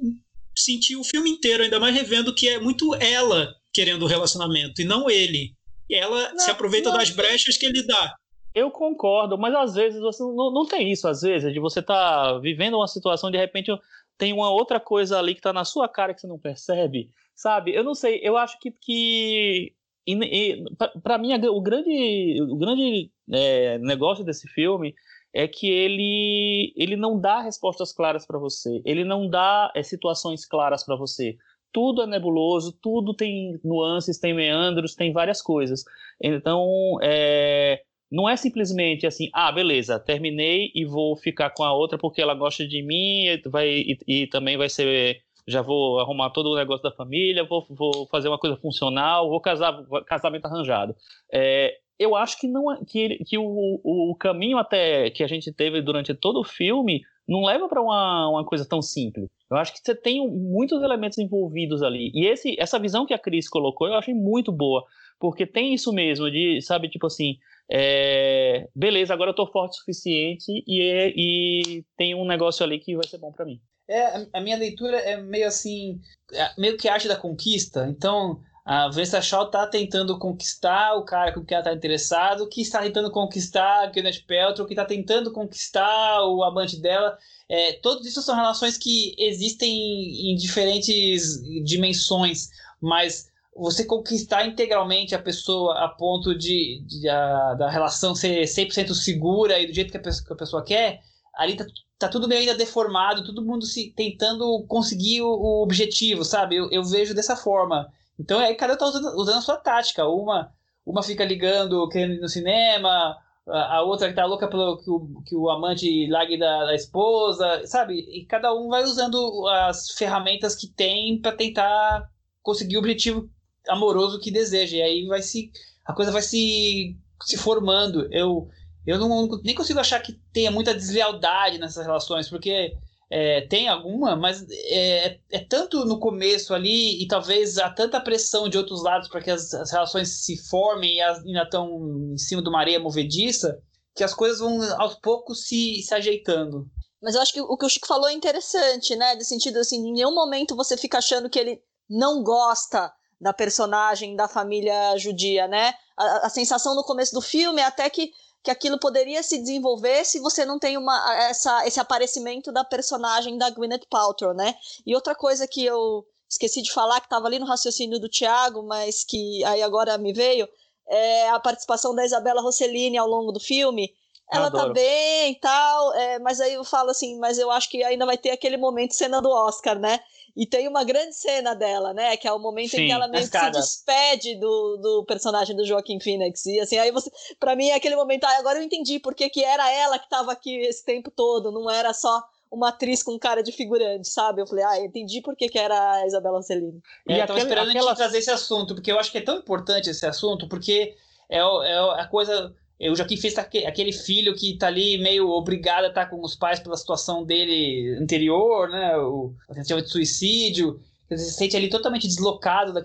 senti o filme inteiro, ainda mais revendo, que é muito ela querendo o relacionamento e não ele. E ela não, se aproveita não, das brechas que ele dá. Eu concordo, mas às vezes você não, não tem isso, às vezes, de você estar tá vivendo uma situação, de repente tem uma outra coisa ali que está na sua cara que você não percebe. Sabe? Eu não sei, eu acho que. que para mim, o grande, o grande é, negócio desse filme é que ele, ele não dá respostas claras para você, ele não dá é, situações claras para você. Tudo é nebuloso, tudo tem nuances, tem meandros, tem várias coisas. Então, é, não é simplesmente assim, ah, beleza, terminei e vou ficar com a outra porque ela gosta de mim e, vai, e, e também vai ser já vou arrumar todo o negócio da família, vou, vou fazer uma coisa funcional, vou casar, casamento arranjado. É, eu acho que não é, que, que o, o caminho até que a gente teve durante todo o filme não leva para uma, uma coisa tão simples. Eu acho que você tem muitos elementos envolvidos ali. E esse, essa visão que a Cris colocou eu achei muito boa. Porque tem isso mesmo, de, sabe, tipo assim, é, beleza, agora eu tô forte o suficiente e, e tem um negócio ali que vai ser bom para mim. É, a minha leitura é meio assim, é, meio que arte da conquista. Então, a Vanessa Shaw tá tentando conquistar o cara com quem ela tá interessado, que está tentando conquistar a Gwyneth Paltrow, que está tentando conquistar o amante dela. É, todos isso são relações que existem em diferentes dimensões, mas você conquistar integralmente a pessoa a ponto de, de a, da relação ser 100% segura e do jeito que a pessoa, que a pessoa quer, ali tá tá tudo meio ainda deformado, todo mundo se tentando conseguir o, o objetivo, sabe? Eu, eu, vejo dessa forma. Então aí cada um tá usando, usando a sua tática. Uma, uma fica ligando, querendo ir no cinema, a, a outra que tá louca pelo que o, que o amante largue da, da esposa, sabe? E cada um vai usando as ferramentas que tem para tentar conseguir o objetivo amoroso que deseja. E aí vai se. A coisa vai se, se formando. Eu eu não, nem consigo achar que tenha muita deslealdade nessas relações, porque é, tem alguma, mas é, é, é, tanto no começo ali e talvez há tanta pressão de outros lados para que as, as, relações se formem e ainda estão em cima de uma areia movediça, que as coisas vão aos poucos se, se ajeitando. Mas eu acho que o que o Chico falou é interessante, né? De sentido assim, em nenhum momento você fica achando que ele não gosta da personagem da família judia, né? A, a sensação no começo do filme é até que que aquilo poderia se desenvolver se você não tem uma, essa, esse aparecimento da personagem da Gwyneth Paltrow, né? E outra coisa que eu esqueci de falar, que estava ali no raciocínio do Tiago, mas que aí agora me veio, é a participação da Isabela Rossellini ao longo do filme. Ela tá bem e tal, é, mas aí eu falo assim, mas eu acho que ainda vai ter aquele momento cena do Oscar, né? E tem uma grande cena dela, né? Que é o momento Sim, em que ela meio que se despede do, do personagem do Joaquim Phoenix. E assim, aí você. Pra mim é aquele momento, ah, agora eu entendi porque que era ela que tava aqui esse tempo todo, não era só uma atriz com cara de figurante, sabe? Eu falei, ah, entendi por que, que era a Isabela Rossellini. E é, eu tava esperando aquela... a gente trazer esse assunto, porque eu acho que é tão importante esse assunto, porque é, é a coisa o Joaquim fez aquele filho que tá ali meio obrigado a estar tá com os pais pela situação dele anterior, né? O, tentativa de suicídio. Ele se sente ali totalmente deslocado da,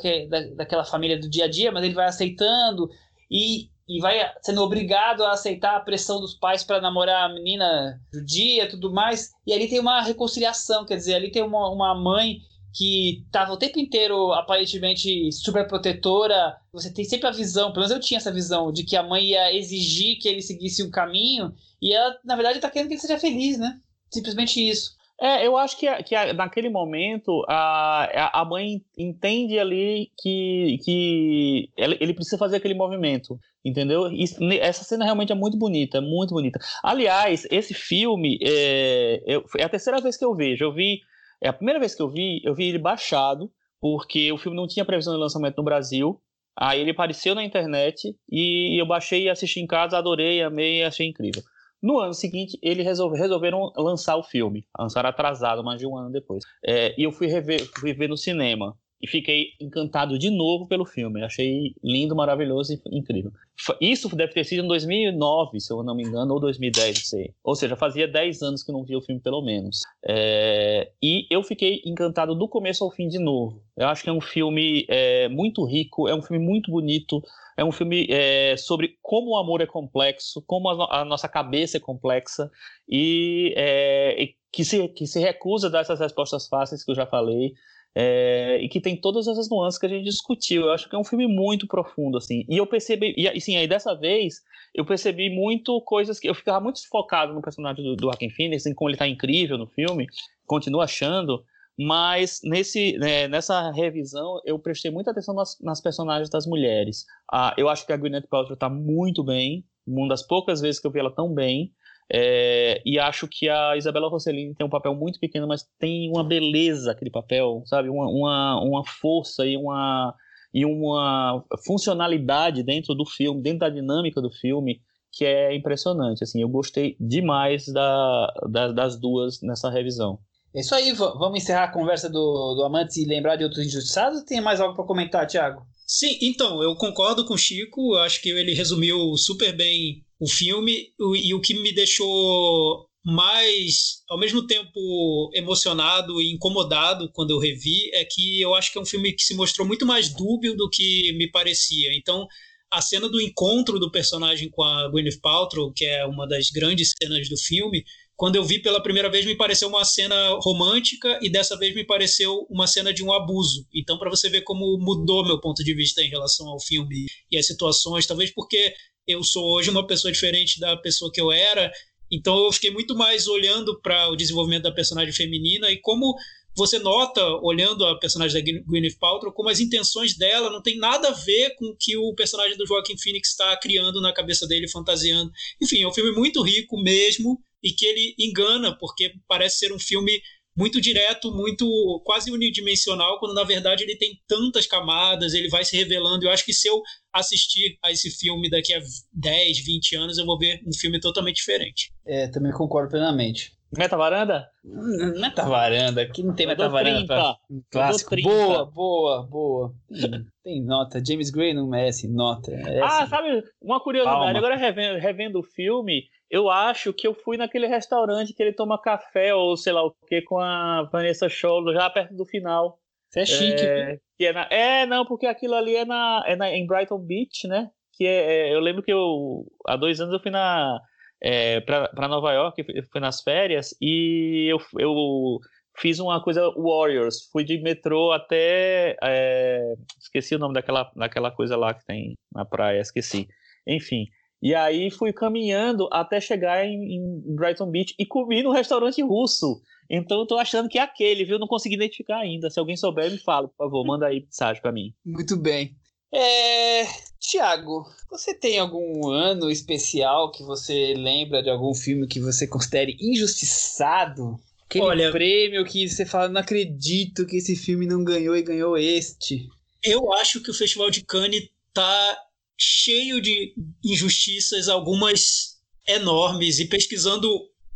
daquela família do dia a dia, mas ele vai aceitando e, e vai sendo obrigado a aceitar a pressão dos pais para namorar a menina judia tudo mais. E ali tem uma reconciliação, quer dizer, ali tem uma, uma mãe que tava o tempo inteiro aparentemente super protetora, você tem sempre a visão, pelo menos eu tinha essa visão, de que a mãe ia exigir que ele seguisse um caminho, e ela, na verdade, tá querendo que ele seja feliz, né? Simplesmente isso. É, eu acho que, que naquele momento a, a mãe entende ali que, que ele precisa fazer aquele movimento, entendeu? E essa cena realmente é muito bonita, muito bonita. Aliás, esse filme é, é a terceira vez que eu vejo. Eu vi, é a primeira vez que eu vi, eu vi ele baixado, porque o filme não tinha previsão de lançamento no Brasil. Aí ele apareceu na internet e eu baixei e assisti em casa, adorei, amei, achei incrível. No ano seguinte, eles resolve, resolveram lançar o filme. Lançaram atrasado, mais de um ano depois. É, e eu fui rever, fui ver no cinema. E fiquei encantado de novo pelo filme. Achei lindo, maravilhoso e incrível. Isso deve ter sido em 2009, se eu não me engano, ou 2010, não sei. Ou seja, fazia 10 anos que não via o filme, pelo menos. É... E eu fiquei encantado do começo ao fim de novo. Eu acho que é um filme é, muito rico, é um filme muito bonito, é um filme é, sobre como o amor é complexo, como a, a nossa cabeça é complexa e, é, e, que, se, que se recusa a dar essas respostas fáceis que eu já falei. É, e que tem todas essas nuances que a gente discutiu. Eu acho que é um filme muito profundo, assim. E eu percebi, e assim, aí dessa vez, eu percebi muito coisas que eu ficava muito focado no personagem do, do Joaquin Phoenix, em como ele está incrível no filme, continuo achando, mas nesse, né, nessa revisão eu prestei muita atenção nas, nas personagens das mulheres. Ah, eu acho que a Gwyneth Paltrow está muito bem, uma das poucas vezes que eu vi ela tão bem, é, e acho que a Isabela Rossellini tem um papel muito pequeno, mas tem uma beleza aquele papel, sabe? Uma, uma, uma força e uma, e uma funcionalidade dentro do filme, dentro da dinâmica do filme, que é impressionante. Assim, eu gostei demais da, da das duas nessa revisão. É isso aí, vamos encerrar a conversa do, do Amante e lembrar de outros injustiçados ou tem mais algo para comentar, Thiago? Sim, então, eu concordo com o Chico, acho que ele resumiu super bem o filme e o que me deixou mais, ao mesmo tempo, emocionado e incomodado quando eu revi é que eu acho que é um filme que se mostrou muito mais dúbio do que me parecia. Então, a cena do encontro do personagem com a Gwyneth Paltrow, que é uma das grandes cenas do filme, quando eu vi pela primeira vez, me pareceu uma cena romântica e dessa vez me pareceu uma cena de um abuso. Então, para você ver como mudou meu ponto de vista em relação ao filme e as situações, talvez porque eu sou hoje uma pessoa diferente da pessoa que eu era, então eu fiquei muito mais olhando para o desenvolvimento da personagem feminina e como você nota, olhando a personagem da Gwyneth Paltrow, como as intenções dela não tem nada a ver com o que o personagem do Joaquin Phoenix está criando na cabeça dele, fantasiando. Enfim, é um filme muito rico mesmo, e que ele engana, porque parece ser um filme muito direto, muito quase unidimensional, quando na verdade ele tem tantas camadas, ele vai se revelando. Eu acho que se eu assistir a esse filme daqui a 10, 20 anos, eu vou ver um filme totalmente diferente. É, também concordo plenamente. Meta varanda? Meta varanda, aqui não tem meta varanda. Pra... Clássico. Boa, boa, boa. Tem, tem, nota. James Gray não merece nota. É ah, assim. sabe, uma curiosidade. Palma. Agora revendo, revendo o filme, eu acho que eu fui naquele restaurante que ele toma café ou sei lá o que com a Vanessa Shaw já perto do final. Você é chique, é, que é, na, é, não, porque aquilo ali é, na, é na, em Brighton Beach, né? Que é, é eu lembro que eu há dois anos eu fui na é, para Nova York, fui nas férias e eu, eu fiz uma coisa Warriors, fui de metrô até é, esqueci o nome daquela, daquela coisa lá que tem na praia, esqueci. Enfim, e aí fui caminhando até chegar em, em Brighton Beach e comi num restaurante russo. Então eu tô achando que é aquele, viu? Não consegui identificar ainda. Se alguém souber, me fala, por favor. Manda aí mensagem para mim. Muito bem. É... Tiago, você tem algum ano especial que você lembra de algum filme que você considere injustiçado? Aquele Olha, prêmio que você fala, não acredito que esse filme não ganhou e ganhou este. Eu acho que o Festival de Cannes tá cheio de injustiças, algumas enormes, e pesquisando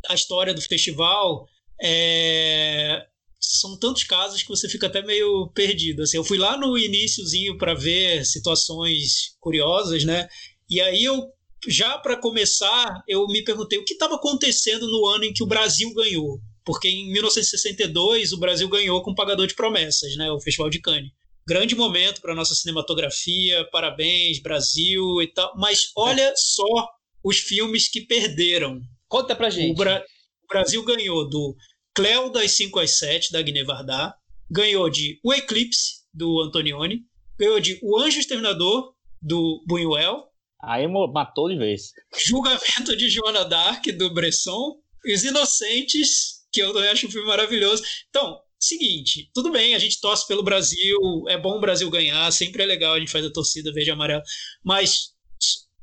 a história do festival, é, são tantos casos que você fica até meio perdido. Assim, eu fui lá no iníciozinho para ver situações curiosas, né? E aí eu já para começar, eu me perguntei o que estava acontecendo no ano em que o Brasil ganhou. Porque em 1962 o Brasil ganhou com Pagador de Promessas, né, o Festival de Cannes grande momento para nossa cinematografia, parabéns, Brasil e tal. Mas olha só os filmes que perderam. Conta pra gente. O, Bra o Brasil ganhou do Cléo das 5 às 7, da Guiné Vardar, ganhou de O Eclipse, do Antonioni, ganhou de O Anjo Exterminador, do Buñuel. Aí matou de vez. Julgamento de Joana Dark, do Bresson. Os Inocentes, que eu acho um filme maravilhoso. Então, seguinte, tudo bem, a gente torce pelo Brasil, é bom o Brasil ganhar, sempre é legal, a gente faz a torcida verde e amarela, mas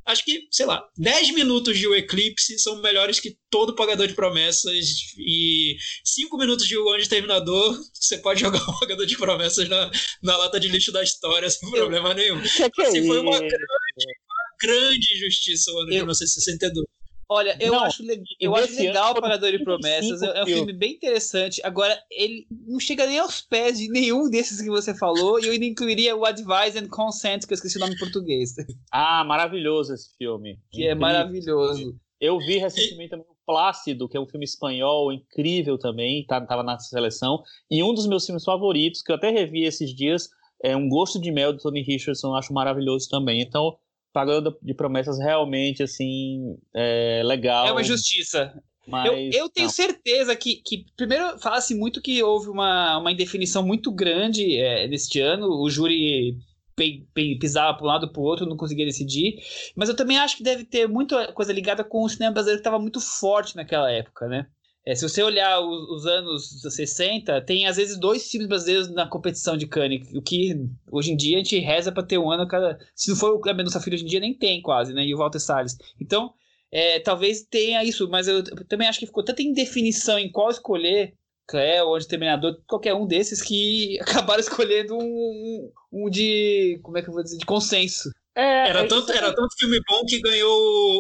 acho que, sei lá, 10 minutos de O Eclipse são melhores que todo Pagador de Promessas e 5 minutos de O Anjo Terminador, você pode jogar o Pagador de Promessas na, na lata de lixo da história sem problema nenhum. Que assim, é foi uma grande, uma grande injustiça o ano de Eu- 1962. Olha, eu Não, acho, eu acho legal ano o Pagador de Promessas. 35 É um filme bem interessante. Agora, ele não chega nem aos pés de nenhum desses que você falou. E eu ainda incluiria o Advise and Consent, que eu esqueci o nome em português. Ah, maravilhoso esse filme. Que é Incrível. maravilhoso. Eu vi recentemente também o Plácido, que é um filme espanhol incrível também, tá, tava na seleção. E um dos meus filmes favoritos, que eu até revi esses dias, é Um Gosto de Mel, do Tony Richardson, eu acho maravilhoso também. Então, Pagando de Promessas realmente, assim, é legal. É uma injustiça. Mas, Eu, eu tenho não. certeza que, que primeiro, fala-se muito que houve uma, uma indefinição muito grande é, neste ano. O júri pisava para um lado para o outro, não conseguia decidir. Mas eu também acho que deve ter muita coisa ligada com o cinema brasileiro que estava muito forte naquela época, né? É, se você olhar os, os anos 60, tem às vezes dois filmes brasileiros na competição de Cannes, o que hoje em dia a gente reza para ter um ano cada. Se não for o Cleber Filho hoje em dia, nem tem quase, né? E o Walter Salles. Então, é, talvez tenha isso, mas eu, também acho que ficou tanta indefinição em qual escolher, Cleo ou de Terminador, qualquer um desses, que acabaram escolhendo um, um, um de. Como é que eu vou dizer? De consenso. É, Era é, tanto, era tanto filme bom que ganhou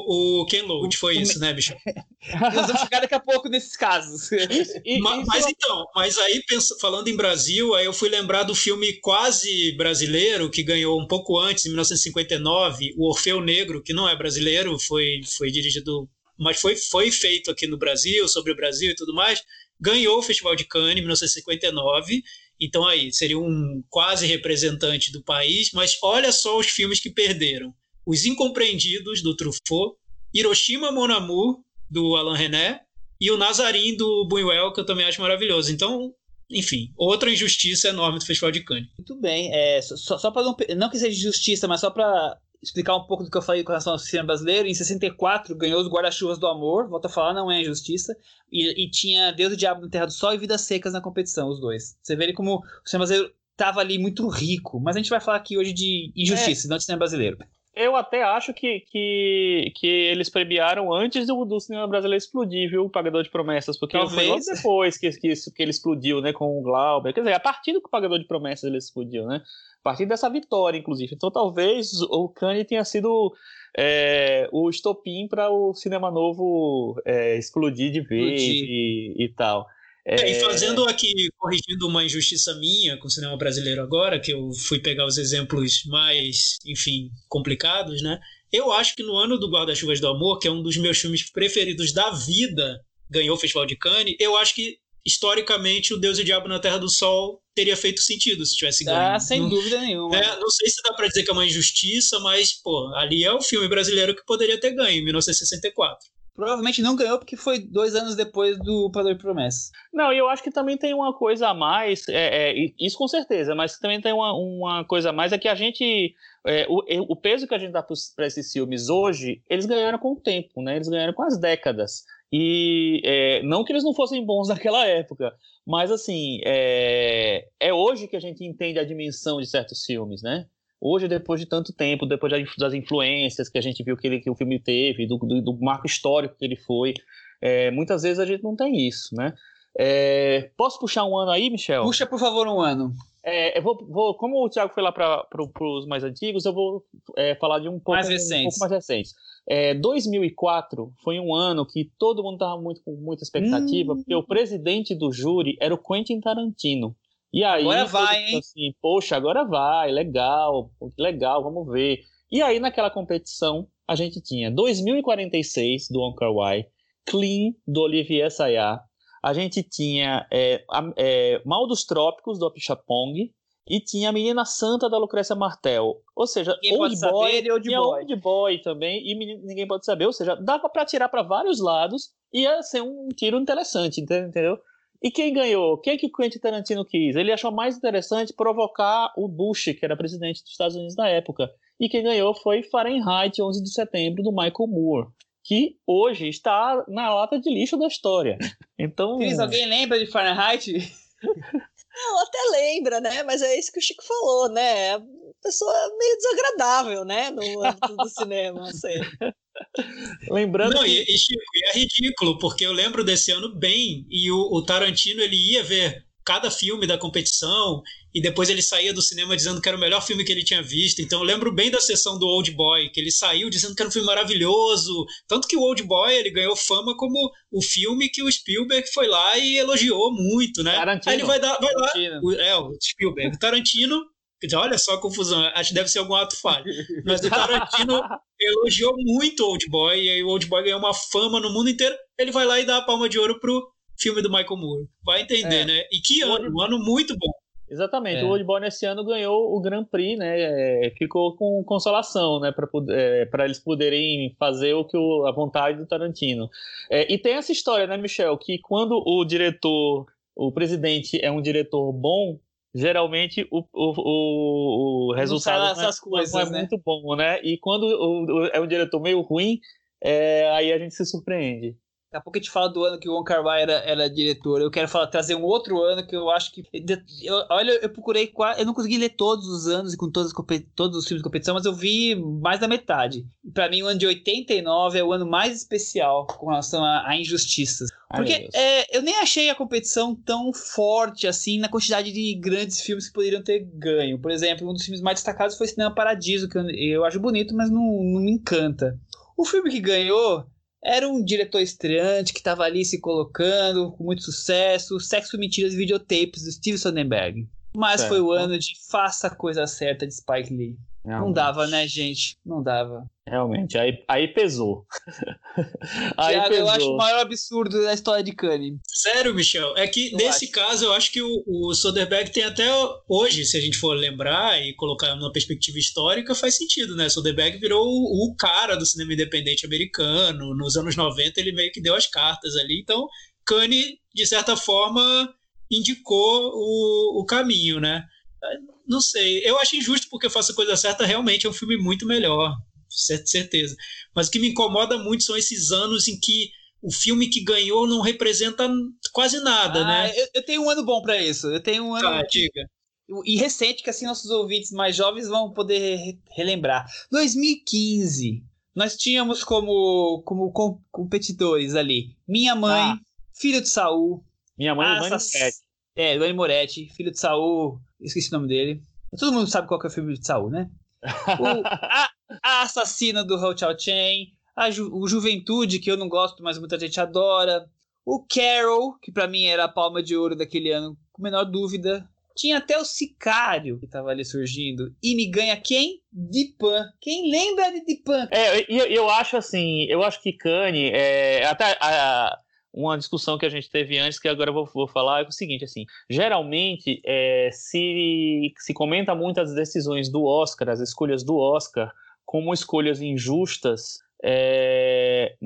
o, o Ken Loach, foi O- isso, né, bicho? Nós vamos chegar daqui a pouco nesses casos. E- Mas, é- então, mas aí falando em Brasil, aí eu fui lembrar do filme quase brasileiro que ganhou um pouco antes, em 1959, o Orfeu Negro, que não é brasileiro, foi, foi dirigido, mas foi, foi feito aqui no Brasil, sobre o Brasil e tudo mais, ganhou o Festival de Cannes em 1959. Então aí seria um quase representante do país, mas olha só os filmes que perderam: Os Incompreendidos do Truffaut, Hiroshima Mon Amour do Alain René e o Nazarim do Buñuel, que eu também acho maravilhoso. Então, enfim, outra injustiça enorme do Festival de Cannes. Muito bem. É, só só para não, não que seja justiça, mas só para explicar um pouco do que eu falei com relação ao cinema brasileiro, em 64 ganhou os Guarda-Chuvas do Amor, volto a falar, não é injustiça, e, e tinha Deus e o Diabo na Terra do Sol e Vidas Secas na competição, os dois. Você vê ele como o cinema brasileiro tava ali muito rico, mas a gente vai falar aqui hoje de injustiça, não de cinema brasileiro. Eu até acho que, que, que eles premiaram antes do, do cinema brasileiro explodir, viu? O Pagador de Promessas, porque foi Talvez. logo depois que, que, isso- que ele explodiu, né? Com o Glauber. Quer dizer, a partir do que o Pagador de Promessas ele explodiu, né? A partir dessa vitória, inclusive. Então talvez o Kanye tenha sido é, o estopim para o cinema novo é, explodir de vez Explodir. e, e tal. É, e fazendo aqui, corrigindo uma injustiça minha com o cinema brasileiro agora, que eu fui pegar os exemplos mais, enfim, complicados, né? Eu acho que no ano do Guarda-Chuvas do Amor, que é um dos meus filmes preferidos da vida, ganhou o Festival de Cannes, eu acho que, historicamente, o Deus e o Diabo na Terra do Sol teria feito sentido se tivesse ganho. Ah, sem Não- dúvida nenhuma. É, não sei se dá pra dizer que é uma injustiça, mas, pô, ali é o filme brasileiro que poderia ter ganho, em 1964. Provavelmente não ganhou porque foi dois anos depois do Padrão de Promessa. Não, e eu acho que também tem uma coisa a mais, é, é, e isso com certeza, mas também tem uma, uma coisa a mais, é que a gente, é, o, e- o peso que a gente dá para esses filmes hoje, eles ganharam com o tempo, né? Eles ganharam com as décadas. E é, não que eles não fossem bons naquela época, mas assim, é, é hoje que a gente entende a dimensão de certos filmes, né? Hoje, depois de tanto tempo, depois das influências que a gente viu que, ele, que o filme teve, do, do, do marco histórico que ele foi, é, muitas vezes a gente não tem isso, né? É, posso puxar um ano aí, Michel? Puxa, por favor, um ano. É, eu vou, vou- como o Thiago foi lá para os mais antigos, eu vou é, falar de um pouco Mais um recentes. pouco mais recentes. É, 2004 foi um ano que todo mundo estava muito, com muita expectativa, Hum. porque o presidente do júri era o Quentin Tarantino. E aí, Agora vai, hein? Assim, Poxa, agora vai, legal, legal, vamos ver. E aí, naquela competição, a gente tinha 2046 do Wong Kar Wai, Clean do Olivier Assayas, a gente tinha é, é, Mal dos Trópicos do Apichatpong e tinha a Menina Santa da Lucrécia Martel. Ou seja, Ninguém Old Boy, saber Old tinha Boy. Old Boy também e Menina- Ninguém Pode Saber. Ou seja, dava para tirar para vários lados e ia ser um tiro interessante, ente- entendeu? E quem ganhou? Quem que o Quentin Tarantino quis? Ele achou mais interessante provocar o Bush, que era presidente dos Estados Unidos na época. E quem ganhou foi Fahrenheit 11 de setembro, do Michael Moore, que hoje está na lata de lixo da história. Então. Cris, alguém lembra de Fahrenheit? Não, até lembra, né? Mas é isso que o Chico falou, né? A pessoa meio desagradável, né? No âmbito do cinema, assim. Lembrando Não, que... e, e, Chico, e é ridículo, porque eu lembro desse ano bem, e o, o Tarantino ele ia ver cada filme da competição e depois ele saía do cinema dizendo que era o melhor filme que ele tinha visto. Então eu lembro bem da sessão do Old Boy, que ele saiu dizendo que era um filme maravilhoso. Tanto que o Old Boy ele ganhou fama como o filme que o Spielberg foi lá e elogiou muito, né? Tarantino. Aí ele vai dar, vai lá, Tarantino. o, é o Spielberg, o Tarantino. Olha só a confusão, acho que deve ser algum ato falho. Mas o Tarantino elogiou muito o Old Boy, e aí o Old Boy ganhou uma fama no mundo inteiro. Ele vai lá e dá a palma de ouro pro filme do Michael Moore. Vai entender, É. né? E que ano, um ano muito bom. Exatamente, É. o Old Boy nesse ano ganhou o Grand Prix, né? é, ficou com consolação, né? Para eles poderem fazer o que o, a vontade do Tarantino. É, e tem essa história, né, Michel, que quando o diretor, o presidente é um diretor bom, geralmente o, o, o, o resultado é- essas coisas, é né? muito bom, né? E quando o- o- é um diretor meio ruim, é, aí a gente se surpreende. Daqui a pouco a gente fala do ano que o Wong Kar Wai era, era diretor. Eu quero falar, trazer um outro ano que eu acho que. eu- olha, eu procurei quase. Eu não consegui ler todos os anos e com compe- todos os filmes de competição, mas eu vi mais da metade. E pra mim, o ano de 89 é o ano mais especial com relação a, a injustiças. Meu Porque é, eu nem achei a competição tão forte assim na quantidade de grandes filmes que poderiam ter ganho. Por exemplo, um dos filmes mais destacados foi Cinema Paradiso, que eu, eu acho bonito, mas não, não me encanta. O filme que ganhou era um diretor estreante que estava ali se colocando com muito sucesso, Sexo, Mentiras e Videotapes do Steve Soderbergh. Mas Certo. foi o ano de Faça a Coisa Certa de Spike Lee. Não dava, né, gente? Não dava. Realmente, aí, aí pesou. aí Thiago, pesou. eu acho o maior absurdo da história de Cannes. Sério, Michel, é que Eu nesse acho. caso eu acho que o, o Soderbergh tem até hoje, se a gente for lembrar e colocar numa perspectiva histórica, faz sentido, né? Soderbergh virou o, o cara do cinema independente americano. Nos anos 90 ele meio que deu as cartas ali. Então, Cannes, de certa forma, indicou o, o caminho, né? Não sei, eu acho injusto porque Faça a Coisa Certa realmente é um filme muito melhor, cer- certeza. Mas o que me incomoda muito são esses anos em que o filme que ganhou não representa quase nada, Ah, né? eu, eu tenho um ano bom pra isso. Eu tenho um ano Tá, diga. e recente que assim nossos ouvintes mais jovens vão poder re- relembrar. 2015. Nós tínhamos como como com- competidores ali Minha Mãe, Ah. Filho de Saul, Minha mãe, mãe Assass- Moretti. é, Dani Moretti, Filho de Saul, esqueci o nome dele. Todo mundo sabe qual é o filme de Saul, né? O, a, a Assassina do Ho Chao Chen, a Ju- o Juventude, que eu não gosto, mas muita gente adora. O Carol, que pra mim era a palma de ouro daquele ano, com menor dúvida. Tinha até o Sicário, que tava ali surgindo. E me ganha quem? Dipan. Quem lembra de Dipan? É, eu, eu acho assim, eu acho que Kanye, é, até a- uma discussão que a gente teve antes, que agora eu vou, vou falar, é o seguinte, assim, geralmente é, se, se comenta muito as decisões do Oscar, as escolhas do Oscar, como escolhas injustas, é,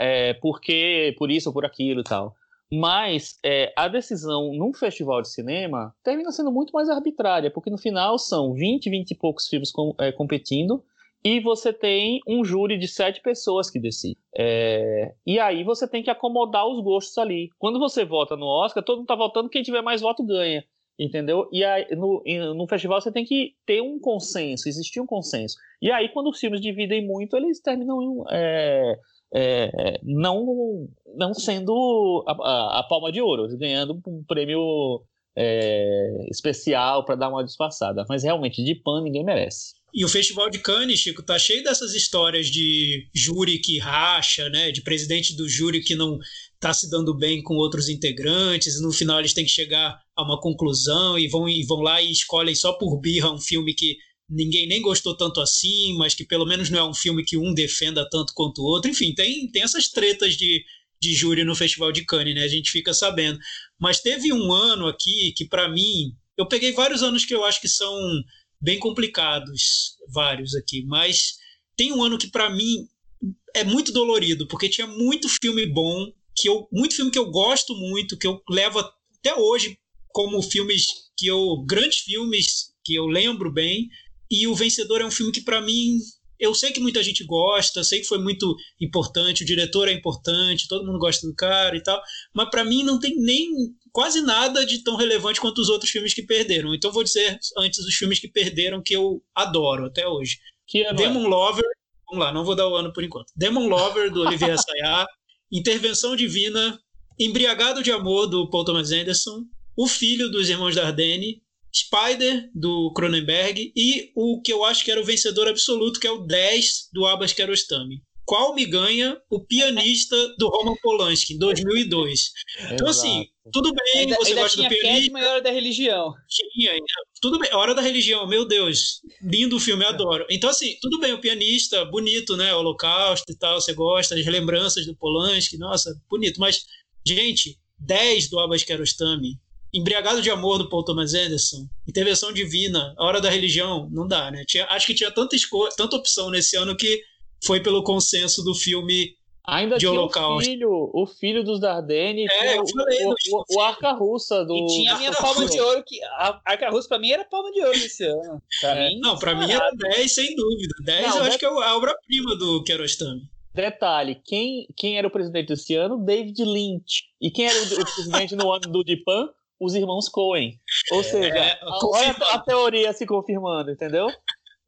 é, porque, por isso ou por aquilo e tal. Mas é, a decisão num festival de cinema termina sendo muito mais arbitrária, porque no final são 20, 20 e poucos filmes com- é, competindo, e você tem um júri de sete pessoas que decide. É, e aí você tem que acomodar os gostos ali. Quando você vota no Oscar, todo mundo tá votando, quem tiver mais voto ganha. Entendeu? E aí, no, no festival você tem que ter um consenso, existir um consenso. E aí, quando os filmes dividem muito, eles terminam é, é, não, não sendo a, a- a palma de ouro, ganhando um prêmio é, especial para dar uma disfarçada. Mas realmente, de pan ninguém merece. E o Festival de Cannes, Chico, tá cheio dessas histórias de júri que racha, né? De presidente do júri que não tá se dando bem com outros integrantes, e no final eles têm que chegar a uma conclusão e vão, e vão lá e escolhem só por birra um filme que ninguém nem gostou tanto assim, mas que pelo menos não é um filme que um defenda tanto quanto o outro. Enfim, tem, tem essas tretas de, de júri no Festival de Cannes, né? A gente fica sabendo. Mas teve um ano aqui que, para mim, eu peguei vários anos que eu acho que são bem complicados, vários aqui, mas tem um ano que para mim é muito dolorido, porque tinha muito filme bom, que eu muito filme que eu gosto muito, que eu levo até hoje como filmes que eu grandes filmes que eu lembro bem e o vencedor é um filme que para mim eu sei que muita gente gosta, sei que foi muito importante, o diretor é importante, todo mundo gosta do cara e tal, mas para mim não tem nem quase nada de tão relevante quanto os outros filmes que perderam. Então vou dizer antes os filmes que perderam que eu adoro até hoje. Que ano Demon é? Lover, vamos lá, não vou dar o ano por enquanto. Demon Lover do Olivier Assayas, Intervenção Divina, Embriagado de Amor do Paul Thomas Anderson, O Filho dos Irmãos Dardenne, Spider, do Cronenberg, e o que eu acho que era o vencedor absoluto, que é o 10 do Abbas Kiarostami. Qual me ganha? O pianista do Roman Polanski, em 2002. Então, assim, tudo bem, ainda, você ainda gosta tinha do pianista. E Hora da Religião. Tinha, tudo bem. Hora da Religião, meu Deus. Lindo o filme, eu adoro. Então, assim, tudo bem, o pianista, bonito, né? Holocausto e tal, você gosta, as lembranças do Polanski, nossa, bonito. Mas, gente, 10 do Abbas Kiarostami, Embriagado de Amor do Paul Thomas Anderson, Intervenção Divina, A Hora da Religião, não dá, né? Tinha, acho que tinha tanta, tanta opção nesse ano que foi pelo consenso do filme Ainda de tinha Holocausto. o filho, o filho dos Dardenne, É, o, falei, o, o, o Arca Russa do. E tinha a minha palma de ouro, que a Arca Russa pra mim era palma de ouro esse ano. Pra É. mim. Não, pra mim era disparado. 10, sem dúvida. 10 Não, eu dez- acho que é a obra-prima do Kiarostami. Detalhe, quem, quem era o presidente desse ano? David Lynch. E quem era o, presidente no ano do Dipan? Os irmãos Coen. Ou seja, É, olha confirmado. a teoria se confirmando, entendeu?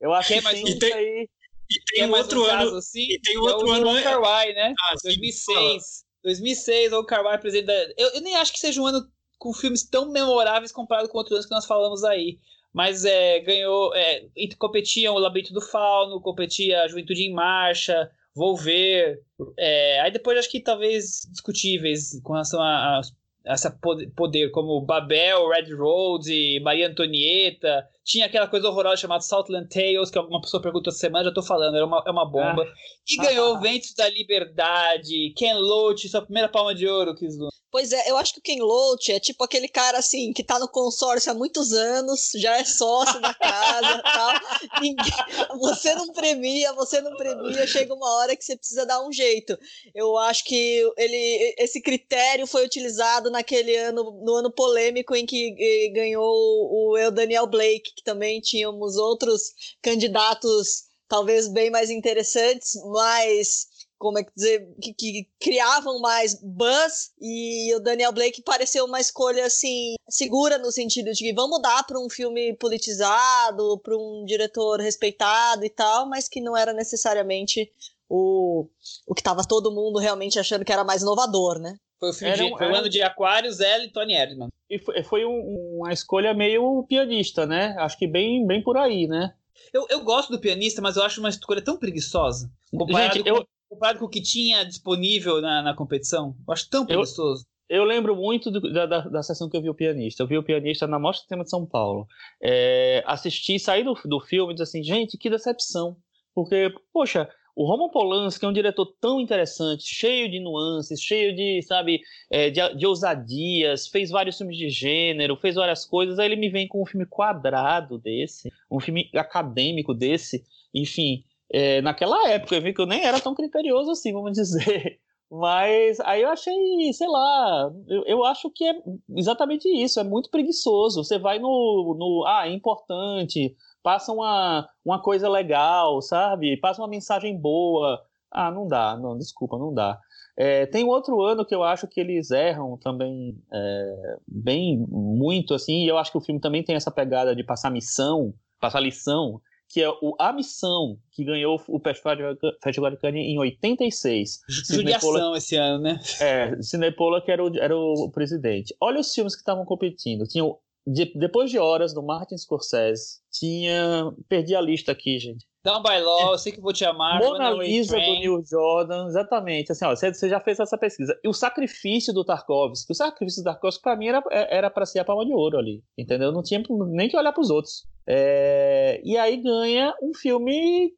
Eu acho que mais tem isso aí. E Tem tem mais outro um ano. assim, e tem que outro é o ano- Wong Kar Wai, né? Ah, sim, 2006. 2006, o Kar Wai presidente da... Eu, eu nem acho que seja um ano com filmes tão memoráveis comparado com outros anos que nós falamos aí. Mas é, ganhou. É, competiam o Labirinto do Fauno, competia a Juventude em Marcha, Volver. É, aí depois acho que talvez discutíveis com relação a, a, essa poder, poder, como Babel, Red Road, Maria Antonieta. Tinha aquela coisa horrorosa chamada Southland Tales, que alguma pessoa perguntou essa semana, já tô falando, era uma, é uma bomba. E ganhou Ventos da Liberdade, Ken Loach, sua primeira palma de ouro, Kislu. Pois é, eu acho que o Ken Loach é tipo aquele cara assim que tá no consórcio há muitos anos, já é sócio da casa tal. Ninguém- você não premia, você não premia, chega uma hora que você precisa dar um jeito. Eu acho que ele, esse critério foi utilizado naquele ano, no ano polêmico em que eh, ganhou o El Daniel Blake, que também tínhamos outros candidatos talvez bem mais interessantes, mas como é que dizer, que, que criavam mais buzz e o Daniel Blake pareceu uma escolha assim segura no sentido de que vamos dar para um filme politizado, para um diretor respeitado e tal, mas que não era necessariamente o, o que estava todo mundo realmente achando que era mais inovador, né? Foi o, filme Era de- foi o era ano um- de Aquarius, ela e Tony Erdmann. E foi, foi um- uma escolha meio pianista, né? Acho que bem, bem por aí, né? Eu, eu gosto do pianista, mas eu acho uma escolha tão preguiçosa. Comparado, Gente, com, eu- comparado com o que tinha disponível na, na competição. Eu acho tão preguiçoso. Eu lembro muito do- da, da, da sessão que eu vi o pianista. Eu vi o pianista na Mostra do Cinema de São Paulo. É, assisti, saí do, do filme e disse assim, gente, que decepção. Porque, poxa, o Roman Polanski é um diretor tão interessante, cheio de nuances, cheio de, sabe, é, de, de ousadias, fez vários filmes de gênero, fez várias coisas, aí ele me vem com um filme quadrado desse, um filme acadêmico desse, enfim, é, naquela época eu vi que eu nem era tão criterioso assim, vamos dizer. Mas aí eu achei, sei lá, eu, eu acho que é exatamente isso, é muito preguiçoso. Você vai no, no ah, é importante, passa uma, uma coisa legal, sabe? Passa uma mensagem boa. Ah, não dá, não, desculpa, não dá. É, tem outro ano que eu acho que eles erram também é, bem muito, assim, e eu acho que o filme também tem essa pegada de passar missão, passar lição, que é o A Missão, que ganhou o Festival de, Festival de Cannes em 86. Sidney Pollack- Judiação esse ano, né? é, Sidney Pollack era o, era o presidente. Olha os filmes que estavam competindo. Tinha o- de- Depois de Horas, do Martin Scorsese. Tinha... Perdi a lista aqui, gente. Down by Law, eu sei que vou te amar. Mona Lisa, do. Neil Jordan. Exatamente. Assim, ó, você, já fez essa pesquisa. E o Sacrifício do Tarkovsky. O Sacrifício do Tarkovsky, pra mim, era, era pra ser a palma de ouro ali. Entendeu? Não tinha nem que olhar pros outros. É, E aí ganha um filme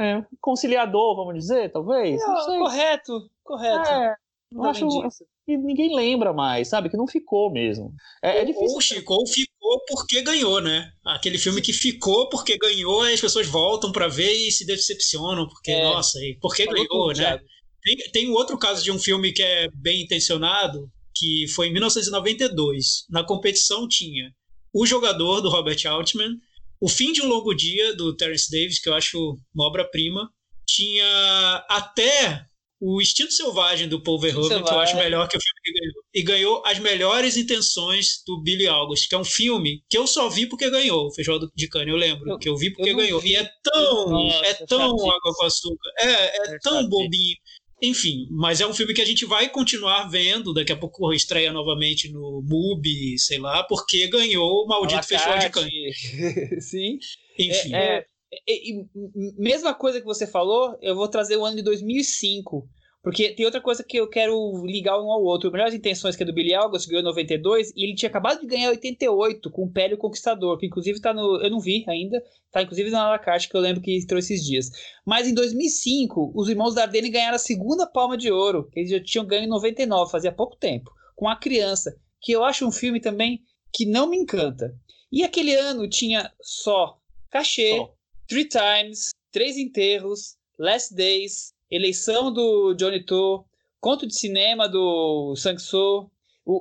é, conciliador, vamos dizer, talvez. Sei. Correto, correto. Eu acho que ninguém lembra mais, sabe? Que não ficou mesmo. É, é difícil. Ou Chico, ou ficou porque ganhou, né? Aquele filme que ficou porque ganhou, aí as pessoas voltam pra ver e se decepcionam, porque, É. nossa, e porque Falou ganhou, tudo, né? Thiago. Tem, tem um outro caso de um filme que é bem intencionado, que foi em 1992. Na competição tinha o jogador do Robert Altman, o fim de um longo dia do Terence Davis, que eu acho uma obra-prima, tinha até o Instinto Selvagem do Paul Verhoeven, que eu acho melhor que o filme que ganhou. E ganhou As Melhores Intenções do Billy August, que é um filme que eu só vi porque ganhou o Festival de Cannes, eu lembro, eu, que eu vi porque eu ganhou. Vi. E é tão, Nossa, é tão água com açúcar, é, é, tão bobinho. Enfim, mas é um filme que a gente vai continuar vendo, daqui a pouco estreia novamente no MUBI, sei lá, porque ganhou o maldito. Festival de Cannes. Sim. Enfim. É, é, e, mesma coisa que você falou, eu vou trazer o ano de 2005. Porque tem outra coisa que eu quero ligar um ao outro. Melhores Intenções, que é do Billy August, ganhou 92, e ele tinha acabado de ganhar 88 com o Pélio Conquistador, que inclusive tá no. Eu não vi ainda, tá inclusive na Alacarte, que eu lembro que entrou esses dias. Mas em 2005, os irmãos Dardenne ganharam a segunda palma de ouro, que eles já tinham ganho em 99, fazia pouco tempo, com A Criança, que eu acho um filme também que não me encanta. E aquele ano tinha só Cachê, oh. Three Times, Três Enterros, Last Days, Eleição do Johnny To, Conto de Cinema do Sang-soo,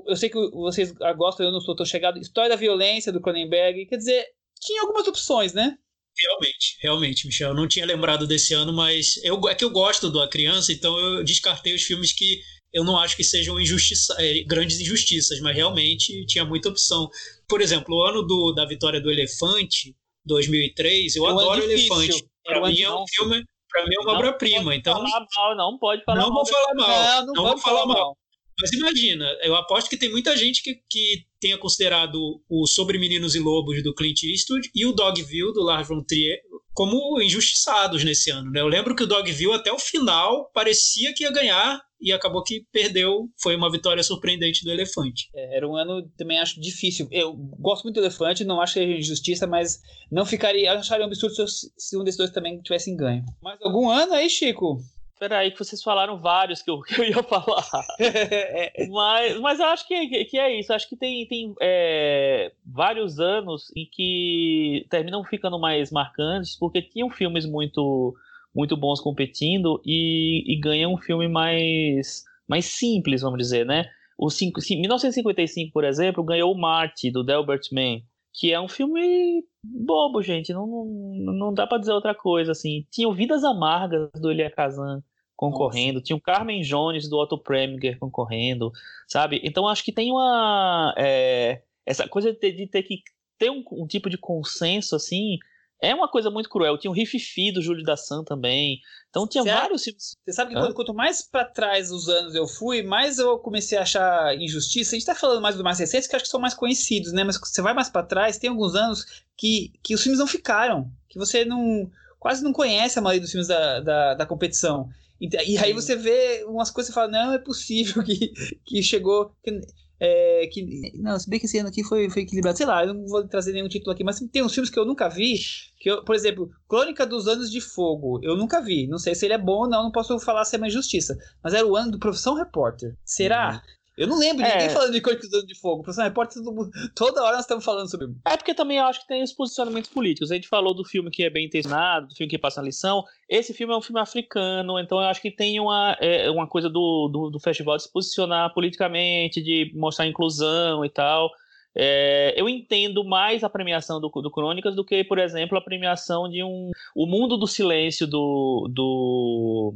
eu sei que vocês gostam, eu não sou tão chegado, História da Violência do Cronenberg, quer dizer, tinha algumas opções, né? Realmente, realmente, Michel. Eu não tinha lembrado desse ano, mas eu, é que eu gosto do A Criança, então eu descartei os filmes que eu não acho que sejam injustiça, é, grandes injustiças, mas realmente tinha muita opção. Por exemplo, o ano do, da vitória do Elefante, 2003, eu, eu adoro Elefante. Para mim é um filme, para mim é uma obra-prima. Então falar mal, não pode falar não mal. Vou falar mal não, não, não vou falar, falar mal. mal. Mas imagina, eu aposto que tem muita gente que, que tenha considerado o Sobre Meninos e Lobos do Clint Eastwood e o Dogville do Lars von Trier como injustiçados nesse ano. Né? Eu lembro que o Dogville até o final parecia que ia ganhar e acabou que perdeu. Foi uma vitória surpreendente do Elefante. É, era um ano também acho difícil. Eu gosto muito do Elefante, não acho que é injustiça, mas não ficaria, acharia um absurdo se, se um desses dois também tivessem ganho. Mais algum ano aí, Chico? Peraí, que vocês falaram vários que eu, que eu ia falar. mas, mas eu acho que, que é isso. Acho que tem, tem é, vários anos em que terminam ficando mais marcantes, porque tinham filmes muito, muito bons competindo e, e ganham um filme mais, mais simples, vamos dizer, né? O cinco, 1955, por exemplo, ganhou o Marte, do Delbert Mann, que é um filme bobo, gente. Não, não, não dá para dizer outra coisa, assim. Tinha Vidas Amargas, do Elia Kazan concorrendo. Nossa. Tinha o Carmen Jones, do Otto Preminger concorrendo, sabe? Então acho que tem uma... É, essa coisa de ter, de ter que ter um, um, tipo de consenso, assim... É uma coisa muito cruel. Tinha o Riff Fi do Júlio da San também. Então tinha vários filmes. Você sabe que quanto, quanto, mais para trás os anos eu fui, mais eu comecei a achar injustiça. A gente tá falando mais do mais recentes, que acho que são mais conhecidos, né? Mas você vai mais para trás, tem alguns anos que, que os filmes não ficaram. Que você não quase não conhece a maioria dos filmes da, da, da competição. E, aí você vê umas coisas e fala, não, é possível que, que chegou. Que, é, que, não, se bem que esse ano aqui foi, foi equilibrado. Sei lá, eu não vou trazer nenhum título aqui, mas tem uns filmes que eu nunca vi. Que eu, por exemplo, Crônica dos Anos de Fogo, eu nunca vi. Não sei se ele é bom ou não, não posso falar se é uma injustiça. Mas era o ano do Profissão Repórter. Será? Uhum. Eu não lembro de é. ninguém falando de Ano de Fogo. Professor Repórter, toda hora nós estamos falando sobre. É porque também eu acho que tem os posicionamentos políticos. A gente falou do filme que é bem intencionado, do filme que passa a lição. Esse filme é um filme africano, então eu acho que tem uma, é, uma coisa do, do, do, festival de se posicionar politicamente, de mostrar inclusão e tal. É, eu entendo mais a premiação do, do Crônicas do que, por exemplo, a premiação de um. O Mundo do Silêncio do. do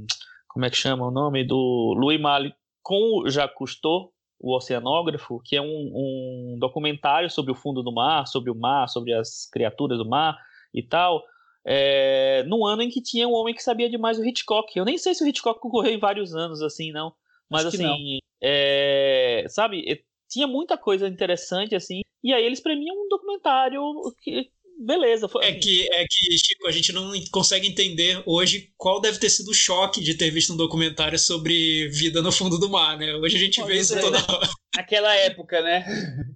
como é que chama o nome? Do Louis Malle com o Jacques Cousteau, o oceanógrafo, que é um, um, documentário sobre o fundo do mar, sobre o mar, sobre as criaturas do mar e tal, é, no ano em que tinha um homem que sabia demais o Hitchcock. Eu nem sei se o Hitchcock concorreu em vários anos, assim, não. Mas, assim, é, sabe, é, tinha muita coisa interessante, assim, e aí eles premiam um documentário que, beleza. Foi... É, que, é que, Chico, a gente não consegue entender hoje qual deve ter sido o choque de ter visto um documentário sobre vida no fundo do mar, né? Hoje a gente pode vê ser. isso toda hora. Naquela época, né?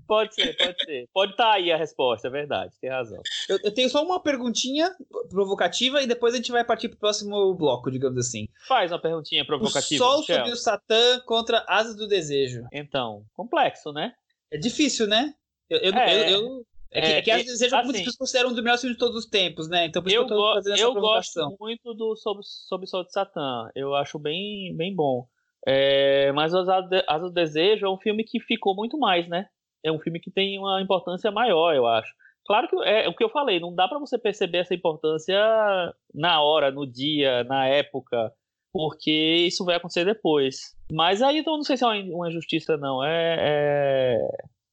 Pode ser, pode ser. Pode estar tá aí a resposta, é verdade, tem razão. Eu, eu, tenho só uma perguntinha provocativa e depois a gente vai partir para o próximo bloco, digamos assim. Faz uma perguntinha provocativa. O Sol sobre o Satã contra Asas do Desejo. Então, complexo, né? É difícil, né? Eu, eu, é. eu, eu é que, é, que vezes assim, muitas pessoas consideram um dos melhores filmes de todos os tempos, né? Então por isso eu, que eu tô fazendo essa Eu gosto muito do Sob, Sob Sol de Satã. Eu acho bem, bem bom. É, mas Asas do Desejo é um filme que ficou muito mais, né? É um filme que tem uma importância maior, eu acho. Claro que é o que eu falei, não dá para você perceber essa importância na hora, no dia, na época, porque isso vai acontecer depois. Mas aí então não sei se é uma injustiça, não. É. é...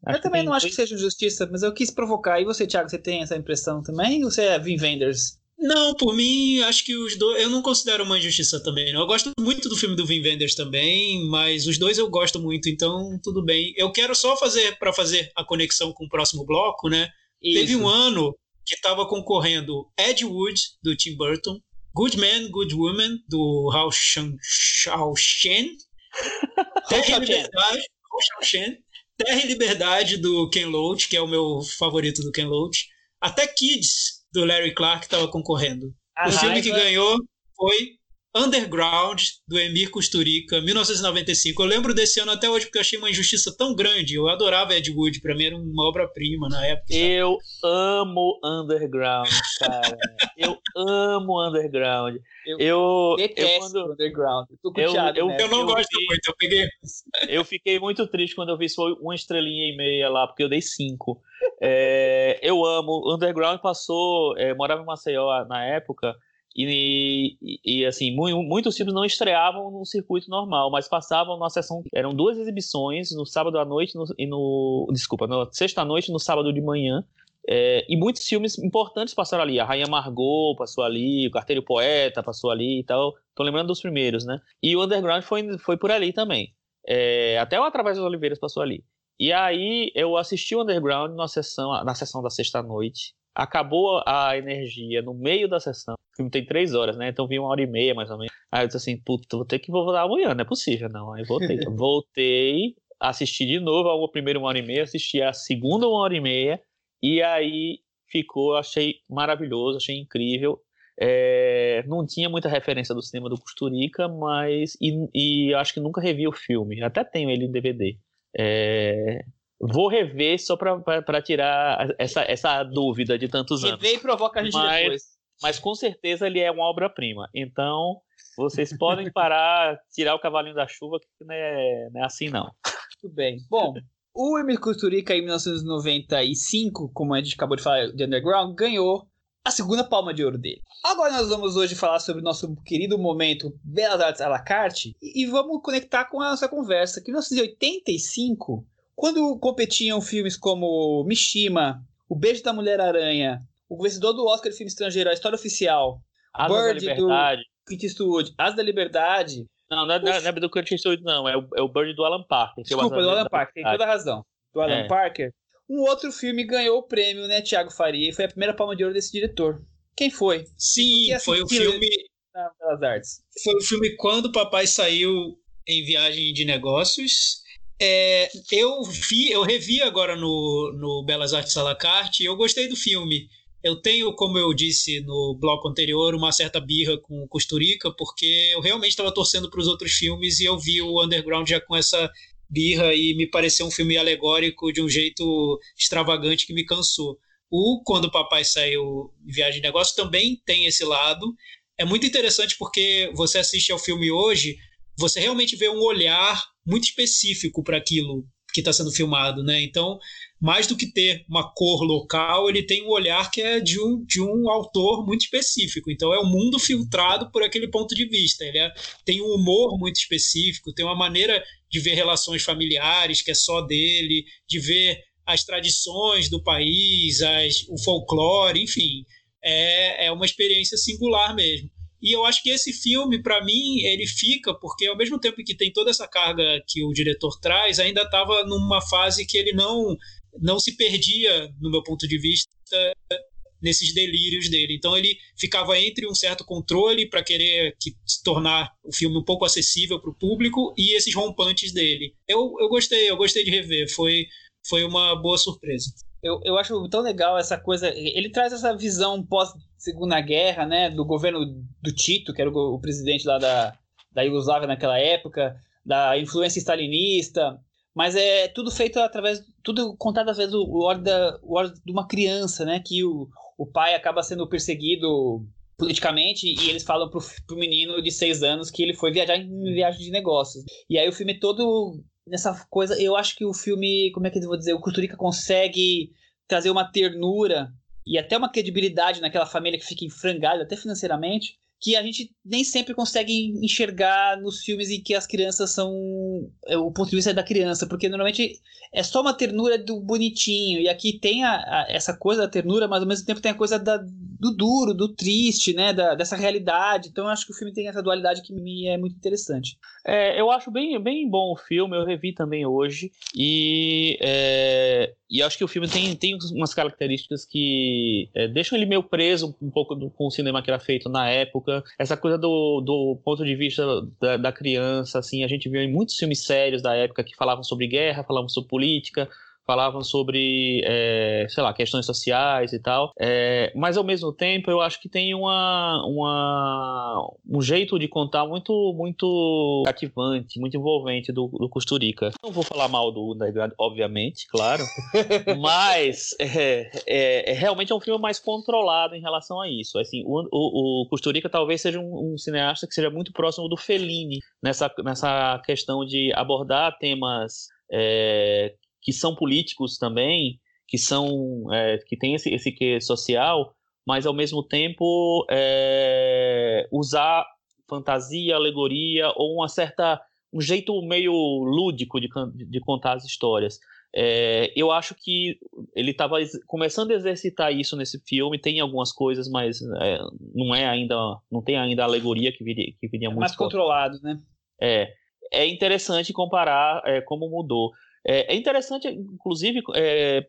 Eu também não acho que seja injustiça, mas eu quis provocar. E você, Thiago, você tem essa impressão também? Ou você é Vin Vendors? Não, por mim, acho que os dois. Eu não considero uma injustiça também. Não. Eu gosto muito do filme do Vin Vendors também, mas os dois eu gosto muito, então tudo bem. Eu quero só fazer, para fazer a conexão com o próximo bloco, né? Isso. Teve um ano que estava concorrendo Ed Wood, do Tim Burton, Good Man, Good Woman, do Hao Shen, Terra e Liberdade, Shen, Terra e Liberdade, do Ken Loach, que é o meu favorito do Ken Loach, até Kids, do Larry Clark estava concorrendo. O filme que ganhou foi Underground, do Emir Kusturica, 1995. Eu lembro desse ano até hoje porque eu achei uma injustiça tão grande. Eu adorava Ed Wood, pra mim era uma obra-prima na época. Eu amo Underground, cara. eu amo Underground. Eu, eu detesto eu, quando... Underground. Eu, eu, eu, eu não gosto fiquei, muito, eu peguei. Eu fiquei muito triste quando eu vi só uma estrelinha e meia lá, porque eu dei cinco. É, eu amo. Underground passou, é, morava em Maceió na época, e, e, e assim, mu muitos filmes não estreavam no circuito normal, mas passavam na sessão. Eram duas exibições, no sábado à noite no, e no. Desculpa, na sexta-noite e no sábado de manhã. É, e muitos filmes importantes passaram ali. A Rainha Margot passou ali, o Carteiro Poeta passou ali e tal. Tô lembrando dos primeiros, né? E o Underground foi, foi por ali também. É, até o Através das Oliveiras passou ali. E aí eu assisti o Underground na sessão, na sessão da sexta-noite. Acabou a energia no meio da sessão. O filme tem três horas, né? Então vi uma hora e meia, mais ou menos. Aí eu disse assim, puta, vou ter que voltar amanhã, não é possível, não. Aí voltei. voltei, assisti de novo a primeira uma hora e meia, assisti a segunda uma hora e meia. E aí ficou, achei maravilhoso, achei incrível. É, não tinha muita referência do cinema do Costurica, mas. E, e acho que nunca revi o filme. Até tenho ele em DVD. É, vou rever só para tirar essa, essa dúvida de tantos anos. Rever e provoca a gente mas, depois. Mas com certeza ele é uma obra-prima. Então, vocês podem parar, tirar o cavalinho da chuva, que não é, não é assim não. Muito bem. Bom, o Emir Kusturica em 1995, como a gente acabou de falar de Underground, ganhou a segunda palma de ouro dele. Agora nós vamos hoje falar sobre o nosso querido momento Belas Artes à la carte e vamos conectar com a nossa conversa. Que em 1985, quando competiam filmes como Mishima, O Beijo da Mulher-Aranha, o vencedor do Oscar de filme estrangeiro, A História Oficial, Asas Bird da Liberdade. do Clint Eastwood, As da Liberdade... Não, não é, não é do Clint Eastwood, não. É o, é o Bird do Alan Parker. Desculpa, do Alan Parker, tem toda a razão. Do Alan é. Parker. Um outro filme ganhou o prêmio, né, Tiago Faria, e foi a primeira palma de ouro desse diretor. Quem foi? Sim, foi o filme. Belas Artes. Foi o filme Quando o Papai Saiu em Viagem de Negócios. É, eu vi, eu revi agora no, no Belas Artes à la carte e eu gostei do filme. Eu tenho, como eu disse no bloco anterior, uma certa birra com Costurica, porque eu realmente estava torcendo para os outros filmes e eu vi o Underground já com essa birra e me pareceu um filme alegórico de um jeito extravagante que me cansou. O Quando o Papai Saiu em Viagem de Negócio também tem esse lado. É muito interessante porque você assiste ao filme hoje, você realmente vê um olhar muito específico para aquilo que está sendo filmado, né? Então, mais do que ter uma cor local, ele tem um olhar que é de um, de um autor muito específico. Então, é o um mundo filtrado por aquele ponto de vista. Ele é, tem um humor muito específico, tem uma maneira de ver relações familiares que é só dele, de ver as tradições do país, as, o folclore, enfim. É, é uma experiência singular mesmo. E eu acho que esse filme, para mim, ele fica porque ao mesmo tempo que tem toda essa carga que o diretor traz, ainda estava numa fase que ele não não se perdia, no meu ponto de vista, nesses delírios dele. Então ele ficava entre um certo controle para querer que, tornar o filme um pouco acessível para o público e esses rompantes dele. Eu, eu gostei, eu gostei de rever. Foi, foi uma boa surpresa. Eu, eu acho tão legal essa coisa. Ele traz essa visão pós Segunda Guerra, né, do governo do Tito, que era o, o presidente lá da, da Iugoslávia naquela época, da influência stalinista, mas é tudo feito através, tudo contado através do olho, da, de uma criança, né, que o, o pai acaba sendo perseguido politicamente e eles falam pro, pro menino de seis anos que ele foi viajar em viagem de negócios. E aí o filme todo nessa coisa, eu acho que o filme, como é que eu vou dizer, o Costurica consegue trazer uma ternura e até uma credibilidade naquela família que fica enfrangada até financeiramente, que a gente nem sempre consegue enxergar nos filmes em que as crianças são. É, o ponto de vista é da criança, porque normalmente é só uma ternura do bonitinho, e aqui tem a, a, essa coisa da ternura, mas ao mesmo tempo tem a coisa da, do duro, do triste, né? Da, dessa realidade. Então eu acho que o filme tem essa dualidade que me é muito interessante. É, eu acho bem, bem bom o filme, eu revi também hoje, e, é, e acho que o filme tem, tem umas características que é, deixam ele meio preso um pouco do, com o cinema que era feito na época Essa coisa do, do ponto de vista da, da criança, assim, a gente viu em muitos filmes sérios da época que falavam sobre guerra, falavam sobre política, falavam sobre, é, sei lá, questões sociais e tal. É, mas ao mesmo tempo, eu acho que tem uma, uma, um jeito de contar muito, muito cativante, muito envolvente do, do Costurica. Não vou falar mal do Underground, obviamente, claro, mas é, é, é, realmente é um filme mais controlado em relação a isso. Assim, o, o, o Costurica talvez seja um, um cineasta que seja muito próximo do Fellini nessa, nessa questão de abordar temas é, que são políticos também, que são é, que tem esse, esse quê social, mas ao mesmo tempo é, usar fantasia, alegoria ou uma certa um jeito meio lúdico de, de contar as histórias. É, eu acho que ele estava começando a exercitar isso nesse filme. Tem algumas coisas, mas é, não é ainda, não tem ainda a alegoria que viria, que viria é muito mais forte. controlado, né? É, é interessante comparar é, como mudou. É, é interessante, inclusive, é,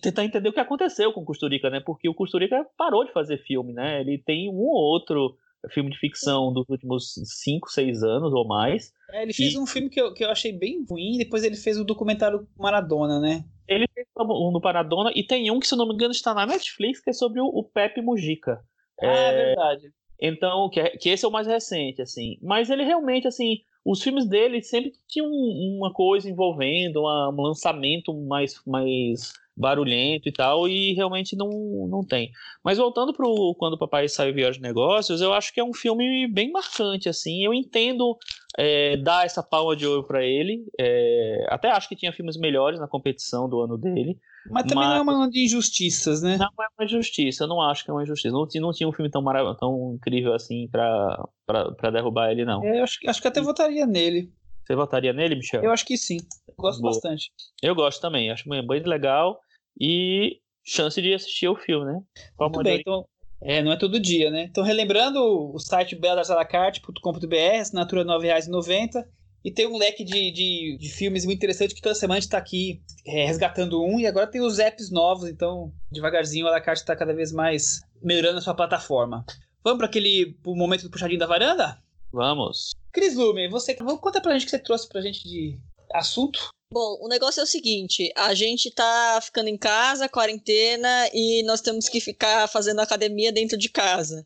tentar entender o que aconteceu com o Costurica, né? Porque o Costurica parou de fazer filme, né? Ele tem um ou outro filme de ficção dos últimos 5, 6 anos ou mais. É, ele fez e... um filme que eu, que eu achei bem ruim, depois ele fez o documentário Maradona, né? Ele fez um no Maradona e tem um que, se eu não me engano, está na Netflix, que é sobre o, o Pepe Mujica. Ah, é, é verdade. Então, que, é, que esse é o mais recente, assim. Mas ele realmente, assim, os filmes dele sempre tinham uma coisa envolvendo uma, um lançamento mais, mais barulhento e tal, e realmente não, não tem. Mas voltando para Quando o Papai Saiu Viagem de Negócios, eu acho que é um filme bem marcante, assim, eu entendo é, dar essa palma de ouro para ele, é, até acho que tinha filmes melhores na competição do ano dele, mas também mas... não é uma de injustiças, né? Não é uma injustiça, eu não acho que é uma injustiça. Não, não tinha um filme tão, marav tão incrível assim pra, pra, pra derrubar ele, não. É, eu acho, acho que até votaria nele. Você votaria nele, Michel? Eu acho que sim. Eu gosto Boa. bastante. Eu gosto também, acho bem legal. E chance de assistir o filme, né? Qual Muito bem, então. É, não é todo dia, né? Então, relembrando o site belarsalacarte.com.br, assinatura R$ 9,90. E tem um leque de, de, de, filmes muito interessante que toda semana a gente tá aqui é, resgatando um. E agora tem os apps novos, então devagarzinho a La Carte está cada vez mais melhorando a sua plataforma. Vamos para aquele pro momento do puxadinho da varanda? Vamos. Cris Lume, você conta pra gente o que você trouxe pra gente de assunto. Bom, o negócio é o seguinte: a gente tá ficando em casa, quarentena, e nós temos que ficar fazendo academia dentro de casa.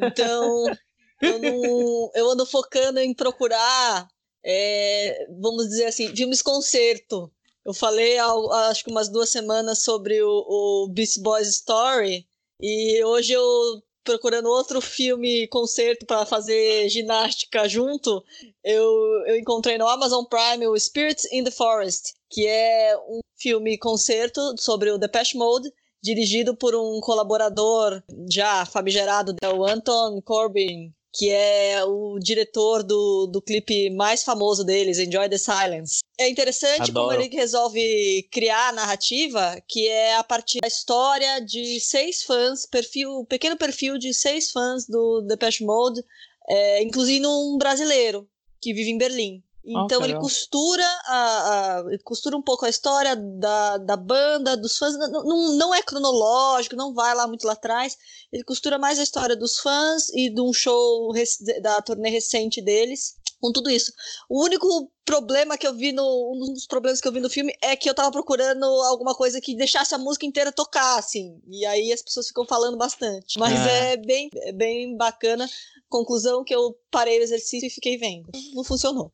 Então, eu, não, eu ando focando em procurar é, vamos dizer assim, filmes concerto. Eu falei acho que umas duas semanas sobre o, o Beast Boys Story e hoje eu procurando outro filme concerto para fazer ginástica junto, eu, eu encontrei no Amazon Prime o Spirits in the Forest, que é um filme concerto sobre o Depeche Mode, dirigido por um colaborador já famigerado, o Anton Corbin que é o diretor do, do clipe mais famoso deles, Enjoy the Silence. É interessante Adoro. como ele resolve criar a narrativa, que é a partir da história de seis fãs, perfil, pequeno perfil de seis fãs do Depeche Mode, é, inclusive um brasileiro que vive em Berlim. Então ele costura a, a, costura um pouco a história da, da banda, dos fãs. Não, não é cronológico, não vai lá muito lá atrás. Ele costura mais a história dos fãs e de um show da turnê recente deles. Com tudo isso. O único problema que eu vi no. Um dos problemas que eu vi no filme é que eu tava procurando alguma coisa que deixasse a música inteira tocar, assim. E aí as pessoas ficam falando bastante. Mas é, é bem, é bem bacana. Conclusão que eu parei o exercício e fiquei vendo. Não funcionou.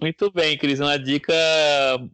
Muito bem, Cris. Uma dica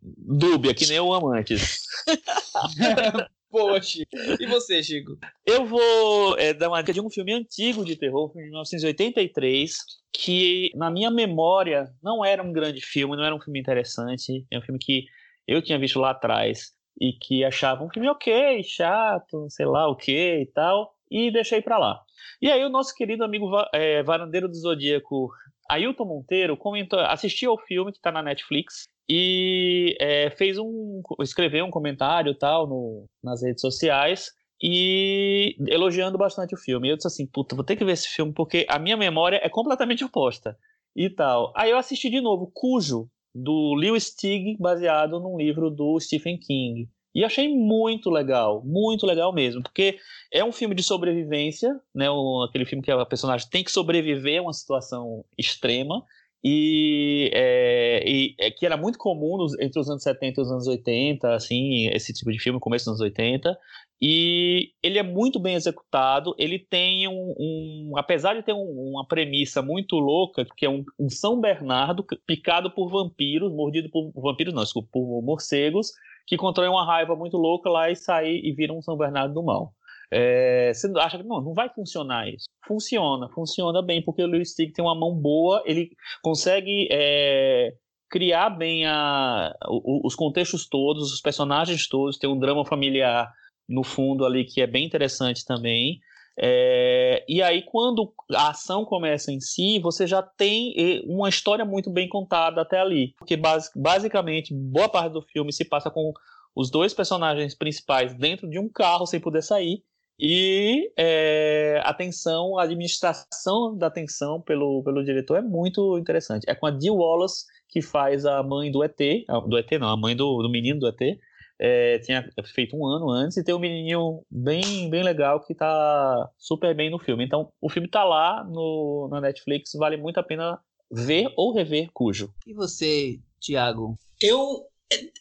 dúbia, que nem o Amantes. Boa, Chico. E você, Chico? Eu vou é, dar uma dica de um filme antigo de terror, de 1983, que na minha memória não era um grande filme, não era um filme interessante. É um filme que eu tinha visto lá atrás e que achava um filme ok, chato, sei lá o que e tal, e deixei pra lá. E aí o nosso querido amigo é, Varandeiro do Zodíaco, Ailton Monteiro, comentou, assistiu ao filme que está na Netflix e é, fez um, escreveu um comentário tal no, nas redes sociais e elogiando bastante o filme. E eu disse assim, puta, vou ter que ver esse filme porque a minha memória é completamente oposta e tal. Aí eu assisti de novo Cujo do Leo Stig, baseado num livro do Stephen King. E achei muito legal, muito legal mesmo, porque é um filme de sobrevivência, né? Um, aquele filme que a personagem tem que sobreviver a uma situação extrema, e, é, e é, que era muito comum nos, entre os anos 70 e os anos 80, assim, esse tipo de filme, começo dos anos 80, e ele é muito bem executado, ele tem um, um apesar de ter um, uma premissa muito louca, que é um, um, São Bernardo picado por vampiros, mordido por vampiros não, desculpa, por morcegos, que contrai uma raiva muito louca lá e sai e vira um São Bernardo do mal. É, você acha que não, não vai funcionar isso? Funciona, funciona bem, porque o Lewis Stick tem uma mão boa, ele consegue é, criar bem a, os contextos todos, os personagens todos, tem um drama familiar no fundo ali que é bem interessante também. É, e aí, quando a ação começa em si, você já tem uma história muito bem contada até ali. Porque, basicamente, boa parte do filme se passa com os dois personagens principais dentro de um carro sem poder sair. E é, a tensão, a administração da tensão pelo, pelo diretor é muito interessante. É com a Dee Wallace, que faz a mãe do ET, do ET não, a mãe do, do menino do ET, é, tinha feito um ano antes e tem um menininho bem, bem legal que tá super bem no filme. Então, o filme tá lá no, na Netflix, vale muito a pena ver ou rever Cujo. E você, Thiago? Eu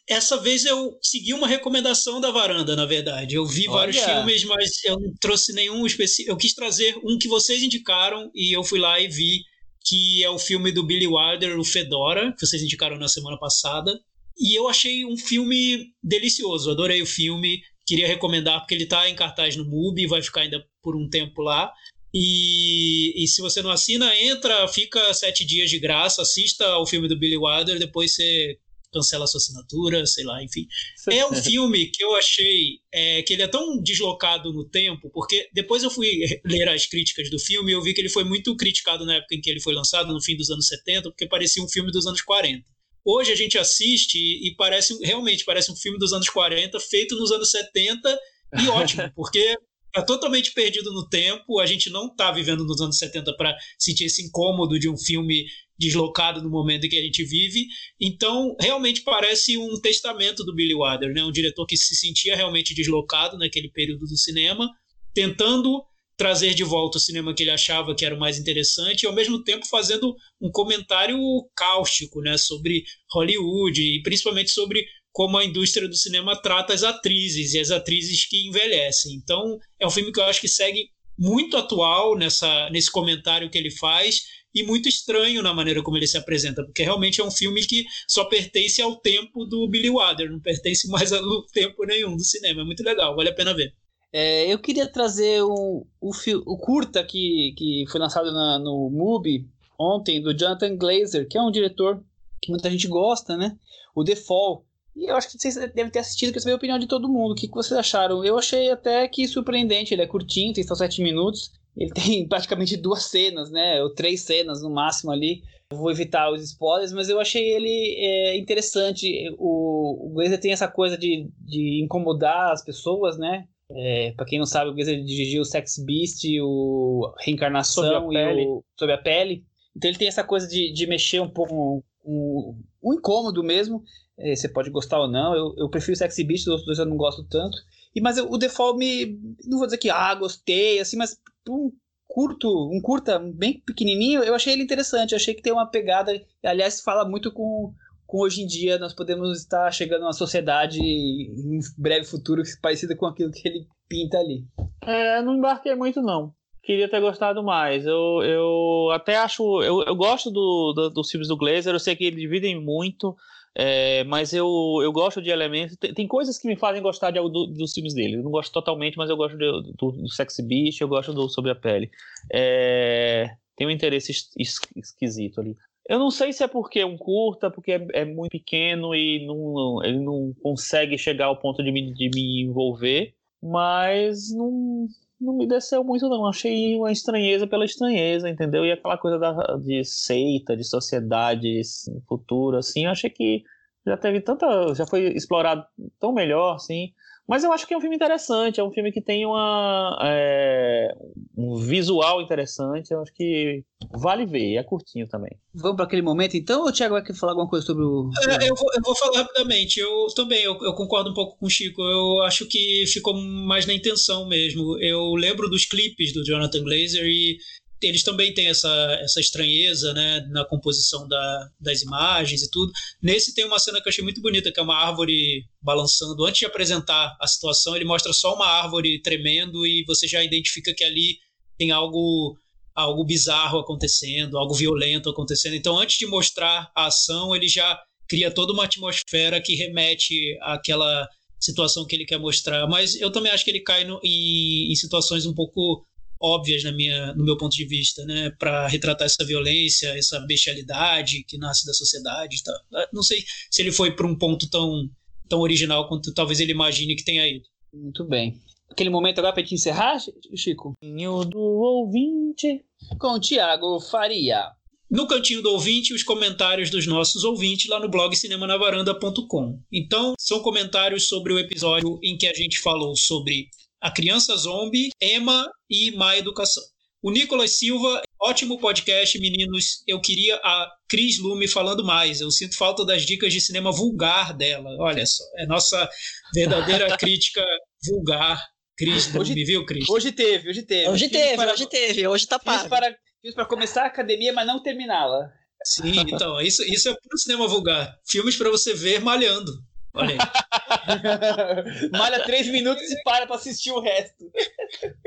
essa vez eu segui uma recomendação da varanda, na verdade. Eu vi Olha. vários filmes, mas eu não trouxe nenhum específico. Eu quis trazer um que vocês indicaram e eu fui lá e vi que é o filme do Billy Wilder, o Fedora, que vocês indicaram na semana passada. E eu achei um filme delicioso, adorei o filme, queria recomendar porque ele está em cartaz no MUBI, vai ficar ainda por um tempo lá. E, e, se você não assina, entra, fica sete dias de graça, assista o filme do Billy Wilder, depois você cancela sua assinatura, sei lá, enfim. É um filme que eu achei é, que ele é tão deslocado no tempo, porque depois eu fui ler as críticas do filme e eu vi que ele foi muito criticado na época em que ele foi lançado, no fim dos anos 70, porque parecia um filme dos anos 40. Hoje a gente assiste e parece realmente parece um filme dos anos 40 feito nos anos 70 e ótimo, porque tá totalmente perdido no tempo. A gente não tá vivendo nos anos 70 para sentir esse incômodo de um filme deslocado no momento em que a gente vive. Então, realmente parece um testamento do Billy Wilder, né? Um diretor que se sentia realmente deslocado naquele período do cinema, tentando trazer de volta o cinema que ele achava que era o mais interessante e ao mesmo tempo fazendo um comentário cáustico, né, sobre Hollywood e principalmente sobre como a indústria do cinema trata as atrizes e as atrizes que envelhecem. Então, é um filme que eu acho que segue muito atual nessa nesse comentário que ele faz e muito estranho na maneira como ele se apresenta, porque realmente é um filme que só pertence ao tempo do Billy Wilder, não pertence mais a tempo nenhum do cinema. É muito legal, vale a pena ver. É, eu queria trazer o, o, o curta que, que foi lançado na, no MUBI ontem, do Jonathan Glazer, que é um diretor que muita gente gosta, né? O The Fall. E eu acho que vocês devem ter assistido, quer saber a opinião de todo mundo. O que, que vocês acharam? Eu achei até que surpreendente. Ele é curtinho, tem só sete minutos. Ele tem praticamente duas cenas, né? Ou três cenas no máximo ali. Eu vou evitar os spoilers, mas eu achei ele é, interessante. O, o Glazer tem essa coisa de, de incomodar as pessoas, né? É, para quem não sabe, o Glazer dirigiu o Sex Beast, o Reencarnação e o Sob a Pele. Então ele tem essa coisa de, de mexer um pouco um, um incômodo mesmo. É, você pode gostar ou não. Eu, eu prefiro o Sex Beast, os outros dois eu não gosto tanto. E, mas eu, o Default me. Não vou dizer que ah, gostei, assim, mas um curto, um curta bem pequenininho, eu achei ele interessante. Eu achei que tem uma pegada. Aliás, fala muito com com hoje em dia nós podemos estar chegando a uma sociedade em um breve futuro parecida com aquilo que ele pinta ali. É, não embarquei muito não. Queria ter gostado mais. Eu, eu até acho. Eu, eu gosto do, do, dos filmes do Glazer, eu sei que eles dividem muito. É, mas eu, eu gosto de elementos. Tem, tem, coisas que me fazem gostar de, do, dos filmes dele. Eu não gosto totalmente, mas eu gosto de, do, do Sexy Beast, eu gosto do Sobre a Pele. É, tem um interesse es, es, esquisito ali. Eu não sei se é porque é um curta, porque é, é muito pequeno e não, ele não consegue chegar ao ponto de me, de me envolver, mas não, não me desceu muito, não. Achei uma estranheza pela estranheza, entendeu? E aquela coisa da, de seita, de sociedade futura, assim, eu achei que já teve tanta. já foi explorado tão melhor, assim. Mas eu acho que é um filme interessante, é um filme que tem uma, é, um visual interessante, eu acho que vale ver, é curtinho também. Vamos para aquele momento então, ou o Thiago vai falar alguma coisa sobre o. É, eu, vou, eu, vou, falar rapidamente, eu também eu, eu, concordo um pouco com o Chico, eu acho que ficou mais na intenção mesmo. Eu lembro dos clipes do Jonathan Glazer e eles também têm essa, essa estranheza né, na composição da, das imagens e tudo. Nesse tem uma cena que eu achei muito bonita, que é uma árvore balançando. Antes de apresentar a situação, ele mostra só uma árvore tremendo e você já identifica que ali tem algo algo bizarro acontecendo, algo violento acontecendo. Então, antes de mostrar a ação, ele já cria toda uma atmosfera que remete àquela situação que ele quer mostrar. Mas eu também acho que ele cai no, em, em situações um pouco óbvias na minha, no meu ponto de vista, né, para retratar essa violência, essa bestialidade que nasce da sociedade. Tá? Não sei se ele foi para um ponto tão, tão original quanto talvez ele imagine que tenha ido. Muito bem. Aquele momento agora para te encerrar, Chico? Cantinho do ouvinte. Com o Tiago Faria. No cantinho do ouvinte, os comentários dos nossos ouvintes lá no blog cinemanavaranda.com. Então, são comentários sobre o episódio em que a gente falou sobre a Criança Zombie, Emma e Má Educação. O Nicolas Silva, ótimo podcast, meninos. Eu queria a Cris Lume falando mais. Eu sinto falta das dicas de cinema vulgar dela. Olha só, é nossa verdadeira crítica vulgar. Cris Lume, hoje, viu, Cris? Hoje teve, hoje teve. Hoje teve, para, hoje teve, hoje tá pago. Fiz para, fiz para começar a academia, mas não terminá-la. Sim, então, isso, isso é puro cinema vulgar. Filmes para você ver malhando. Olha aí. Malha três minutos e para pra assistir o resto.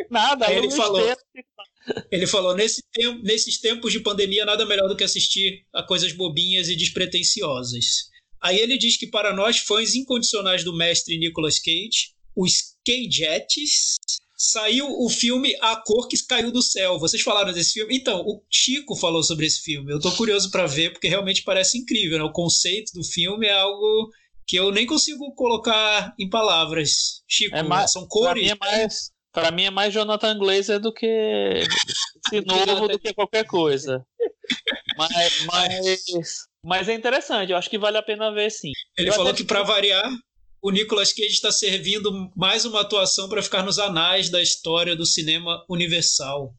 Nada, ele falou. Ele falou: nesse tempo, nesses tempos de pandemia, nada melhor do que assistir a coisas bobinhas e despretensiosas. Aí ele diz que para nós, fãs incondicionais do mestre Nicolas Cage, os Cagettes, saiu o filme A Cor que Caiu do Céu. Vocês falaram desse filme? Então, o Chico falou sobre esse filme. Eu tô curioso para ver, porque realmente parece incrível. Né? O conceito do filme é algo que eu nem consigo colocar em palavras. Chico, é mais, são cores. Pra mim, é mais, pra mim é mais Jonathan Glazer do que esse novo do que qualquer coisa. Mas, mas, mas é interessante, eu acho que vale a pena ver sim. Ele eu falou que, para variar, o Nicolas Cage está servindo mais uma atuação para ficar nos anais da história do cinema universal.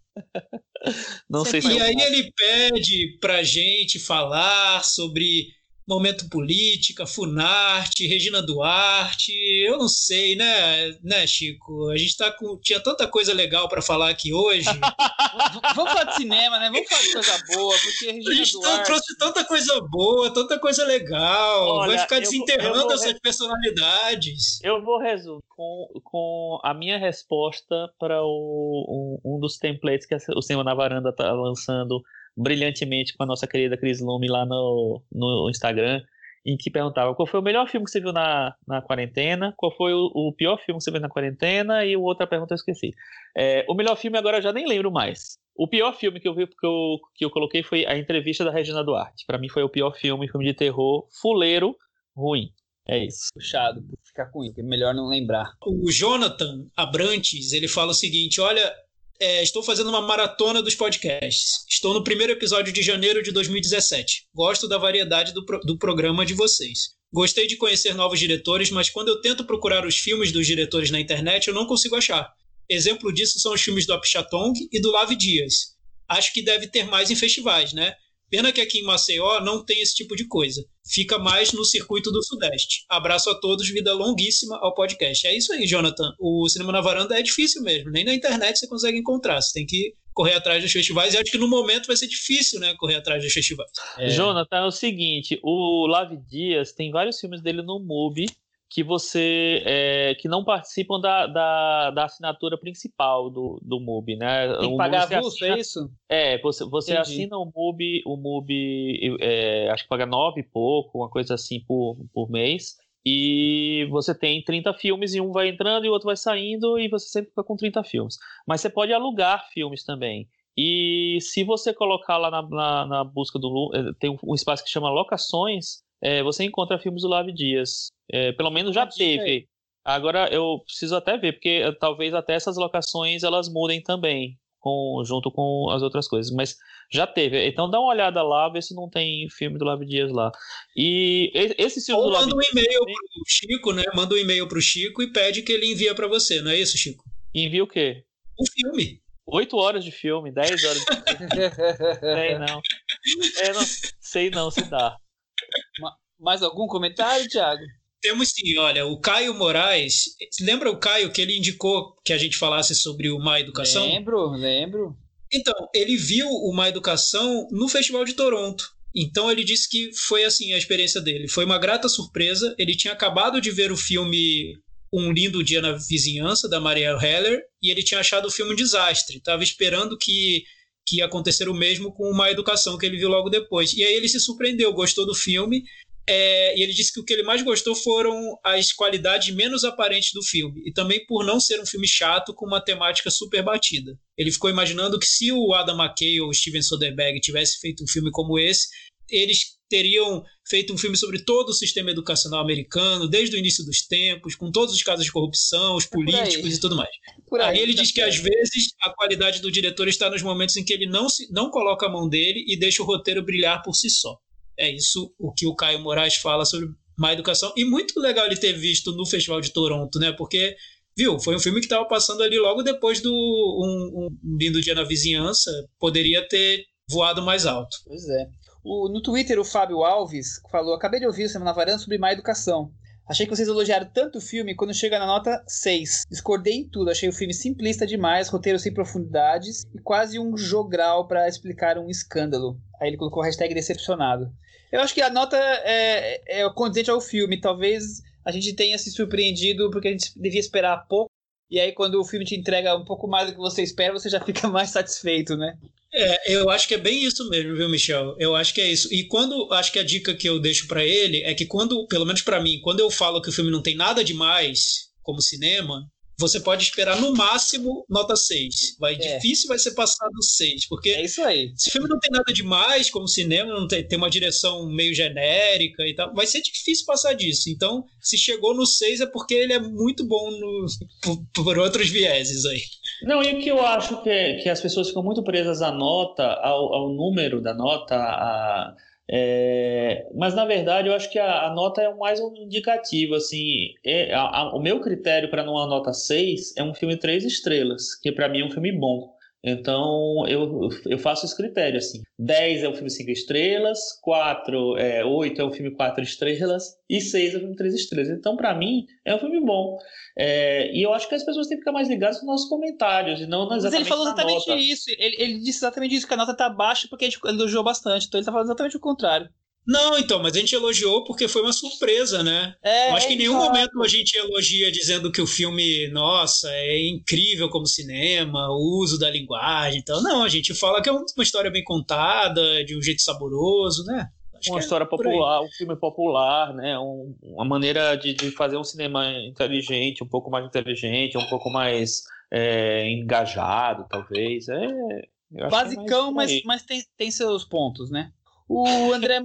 Não sei se e aí ele pede pra gente falar sobre Momento Política, Funarte, Regina Duarte, eu não sei, né, né, Chico? A gente tá com. Tinha tanta coisa legal para falar aqui hoje. Vamos falar de cinema, né? Vamos falar de coisa boa, porque Regina A gente Duarte... trouxe tanta coisa boa, tanta coisa legal. Olha, Vai ficar desenterrando vou, essas personalidades. Eu vou resumir com, com a minha resposta para um, um dos templates que o Senhor na Varanda tá lançando brilhantemente com a nossa querida Cris Lume lá no, no Instagram, em que perguntava qual foi o melhor filme que você viu na, na quarentena, qual foi o, o pior filme que você viu na quarentena, e outra pergunta eu esqueci. É, o melhor filme agora eu já nem lembro mais. O pior filme que eu vi, que eu, que eu coloquei foi a entrevista da Regina Duarte. Para mim foi o pior filme, filme de terror, fuleiro, ruim. É isso. Puxado, ficar com isso, é melhor não lembrar. O Jonathan Abrantes, ele fala o seguinte: olha, é, estou fazendo uma maratona dos podcasts. Estou no primeiro episódio de janeiro de 2017. Gosto da variedade do, pro, do programa de vocês. Gostei de conhecer novos diretores, mas quando eu tento procurar os filmes dos diretores na internet, eu não consigo achar. Exemplo disso são os filmes do Apichatong e do Lave Dias. Acho que deve ter mais em festivais, né? Pena que aqui em Maceió não tem esse tipo de coisa. Fica mais no circuito do Sudeste. Abraço a todos, vida longuíssima ao podcast. É isso aí, Jonathan. O Cinema na Varanda é difícil mesmo. Nem na internet você consegue encontrar. Você tem que correr atrás dos festivais. E acho que no momento vai ser difícil, né? Correr atrás dos festivais. É. Jonathan, é o seguinte: o Lave Dias tem vários filmes dele no MUBI que você é, que não participam da, da, da, assinatura principal do, do MUBI, né? Tem que pagar avulso, é isso? É, você, você assina o MUBI, o MUBI é, acho que paga nove e pouco, uma coisa assim por, por mês. E você tem 30 filmes e um vai entrando e o outro vai saindo e você sempre fica com 30 filmes. Mas você pode alugar filmes também. E se você colocar lá na, na, na busca do. Eh, tem um espaço que chama Locações, é, você encontra filmes do Lave Dias. É, pelo menos já teve. Agora eu preciso até ver, porque eh, talvez até essas locações elas mudem também, com, junto com as outras coisas. Mas já teve. Então dá uma olhada lá, vê se não tem filme do Lave Dias lá. E esse filme Ou do manda um e-mail pro Chico, né? Manda um e-mail pro Chico e pede que ele envia para você, não é isso, Chico? Envia o quê? O filme. Oito horas de filme, dez horas de filme. sei não. É, não. Sei não se dá. Mais algum comentário, Thiago? Temos sim, olha, o Caio Moraes. Lembra o Caio que ele indicou que a gente falasse sobre o Má Educação? Lembro, lembro. Então, ele viu o Má Educação no Festival de Toronto. Então ele disse que foi assim a experiência dele. Foi uma grata surpresa. Ele tinha acabado de ver o filme Um Lindo Dia na Vizinhança, da Marielle Heller, e ele tinha achado o filme um desastre. Estava esperando que, que ia acontecer o mesmo com Má Educação, que ele viu logo depois. E aí ele se surpreendeu, gostou do filme é, e ele disse que o que ele mais gostou foram as qualidades menos aparentes do filme. E também por não ser um filme chato com uma temática super batida. Ele ficou imaginando que se o Adam McKay ou o Steven Soderbergh tivesse feito um filme como esse, eles teriam feito um filme sobre todo o sistema educacional americano, desde o início dos tempos, com todos os casos de corrupção, os é políticos é e tudo mais. Por aí, aí ele tá diz que às vezes a qualidade do diretor está nos momentos em que ele não, se, não coloca a mão dele e deixa o roteiro brilhar por si só. É isso o que o Caio Moraes fala sobre má educação. E muito legal ele ter visto no Festival de Toronto, né? Porque, viu, foi um filme que estava passando ali logo depois do um, um Lindo Dia na Vizinhança. Poderia ter voado mais alto. Pois é. O, no Twitter, o Fábio Alves falou: Acabei de ouvir o Semana Varanda sobre má educação. Achei que vocês elogiaram tanto o filme quando chega na nota 6. Discordei em tudo, achei o filme simplista demais, roteiro sem profundidades e quase um jogral para explicar um escândalo. Aí ele colocou a hashtag decepcionado. Eu acho que a nota é, é, é condizente ao filme. Talvez a gente tenha se surpreendido porque a gente devia esperar pouco. E aí, quando o filme te entrega um pouco mais do que você espera, você já fica mais satisfeito, né? É, eu acho que é bem isso mesmo, viu, Michel? Eu acho que é isso. E quando acho que a dica que eu deixo para ele é que quando, pelo menos para mim, quando eu falo que o filme não tem nada demais como cinema, você pode esperar no máximo nota 6. Vai, é. Difícil vai ser passado 6, porque é isso aí. se o filme não tem nada demais, como cinema, não tem, tem uma direção meio genérica e tal, vai ser difícil passar disso. Então, se chegou no 6 é porque ele é muito bom no, por, por outros vieses aí. Não, e o que eu acho que, que as pessoas ficam muito presas à nota, ao, ao número da nota, a é, mas na verdade eu acho que a, a, nota é mais um indicativo. Assim, é, a, a, o meu critério para uma nota 6 é um filme três estrelas, que para mim é um filme bom. Então eu, eu faço esse critério assim. 10 é um filme 5 estrelas, 4, é, 8 é um filme 4 estrelas e 6 é um filme 3 estrelas. Então, para mim, é um filme bom. É, e eu acho que as pessoas têm que ficar mais ligadas nos nossos comentários e não nas Mas ele falou exatamente nota. isso. Ele, ele, disse exatamente isso, que a nota tá baixa porque a gente elogiou bastante. Então ele tá falando exatamente o contrário. Não, então, mas a gente elogiou porque foi uma surpresa, né? É, acho que em nenhum momento a gente elogia dizendo que o filme, nossa, é incrível como cinema, o uso da linguagem então. Não, a gente fala que é uma história bem contada, de um jeito saboroso, né? Acho uma é história é popular, um filme popular, né? Um, uma maneira de, de, fazer um cinema inteligente, um pouco mais inteligente, um pouco mais é, engajado, talvez. É, é Basicão, mas, mas tem, tem seus pontos, né? O André,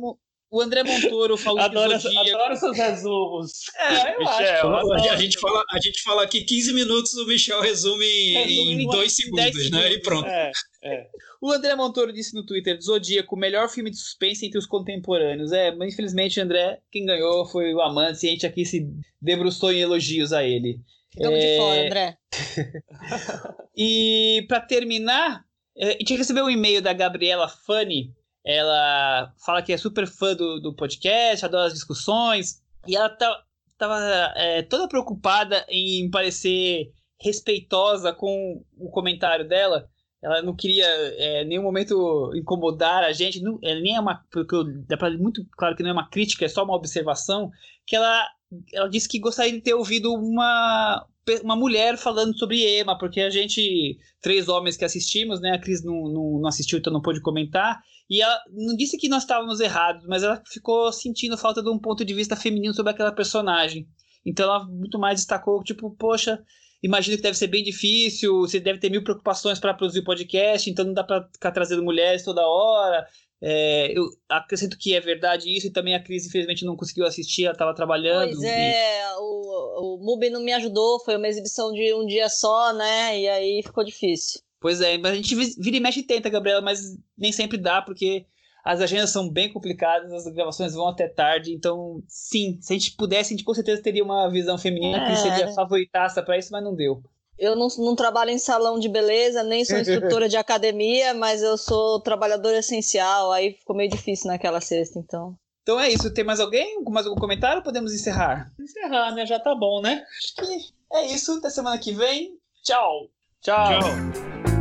o André Montoro falou adoro, que adoro seus resumos. É, eu Michel, acho. A, gente fala, a gente fala aqui 15 minutos, o Michel resume, resume em 2 segundos, segundos, né? E pronto. É, é. O André Montoro disse no Twitter: Zodíaco, o melhor filme de suspense entre os contemporâneos. É, mas infelizmente, André, quem ganhou foi o Amante, e a gente aqui se debruçou em elogios a ele. Ficamos é... de fora, André. e para terminar, é, a gente recebeu um e-mail da Gabriela Fanny ela fala que é super fã do, do podcast, adora as discussões, e ela tá, tava é, toda preocupada em parecer respeitosa com o comentário dela. Ela não queria é, em nenhum momento incomodar a gente, não, nem é uma, porque dá para muito claro que não é uma crítica, é só uma observação, que ela ela disse que gostaria de ter ouvido uma, uma mulher falando sobre Ema, porque a gente, três homens que assistimos, né? A Cris não, não, não assistiu, então não pôde comentar. E ela não disse que nós estávamos errados, mas ela ficou sentindo falta de um ponto de vista feminino sobre aquela personagem. Então ela muito mais destacou, tipo, poxa, imagino que deve ser bem difícil, você deve ter mil preocupações para produzir o podcast, então não dá para ficar trazendo mulheres toda hora. É, eu acrescento que é verdade isso, e também a Cris, infelizmente, não conseguiu assistir, ela estava trabalhando. Pois é, e... o, o MUBI não me ajudou, foi uma exibição de um dia só, né? E aí ficou difícil. Pois é, mas a gente vira e mexe e tenta, Gabriela, mas nem sempre dá, porque as agendas são bem complicadas, as gravações vão até tarde, então, sim, se a gente pudesse, a gente com certeza teria uma visão feminina, é. que seria favoritaça para isso, mas não deu. Eu não, não, trabalho em salão de beleza, nem sou instrutora de academia, mas eu sou trabalhadora essencial, aí ficou meio difícil naquela sexta, então. Então é isso. Tem mais alguém? Mais algum comentário? Podemos encerrar? Encerrar, né? Já tá bom, né? Acho que é isso. Até semana que vem. Tchau. Tchau. Tchau.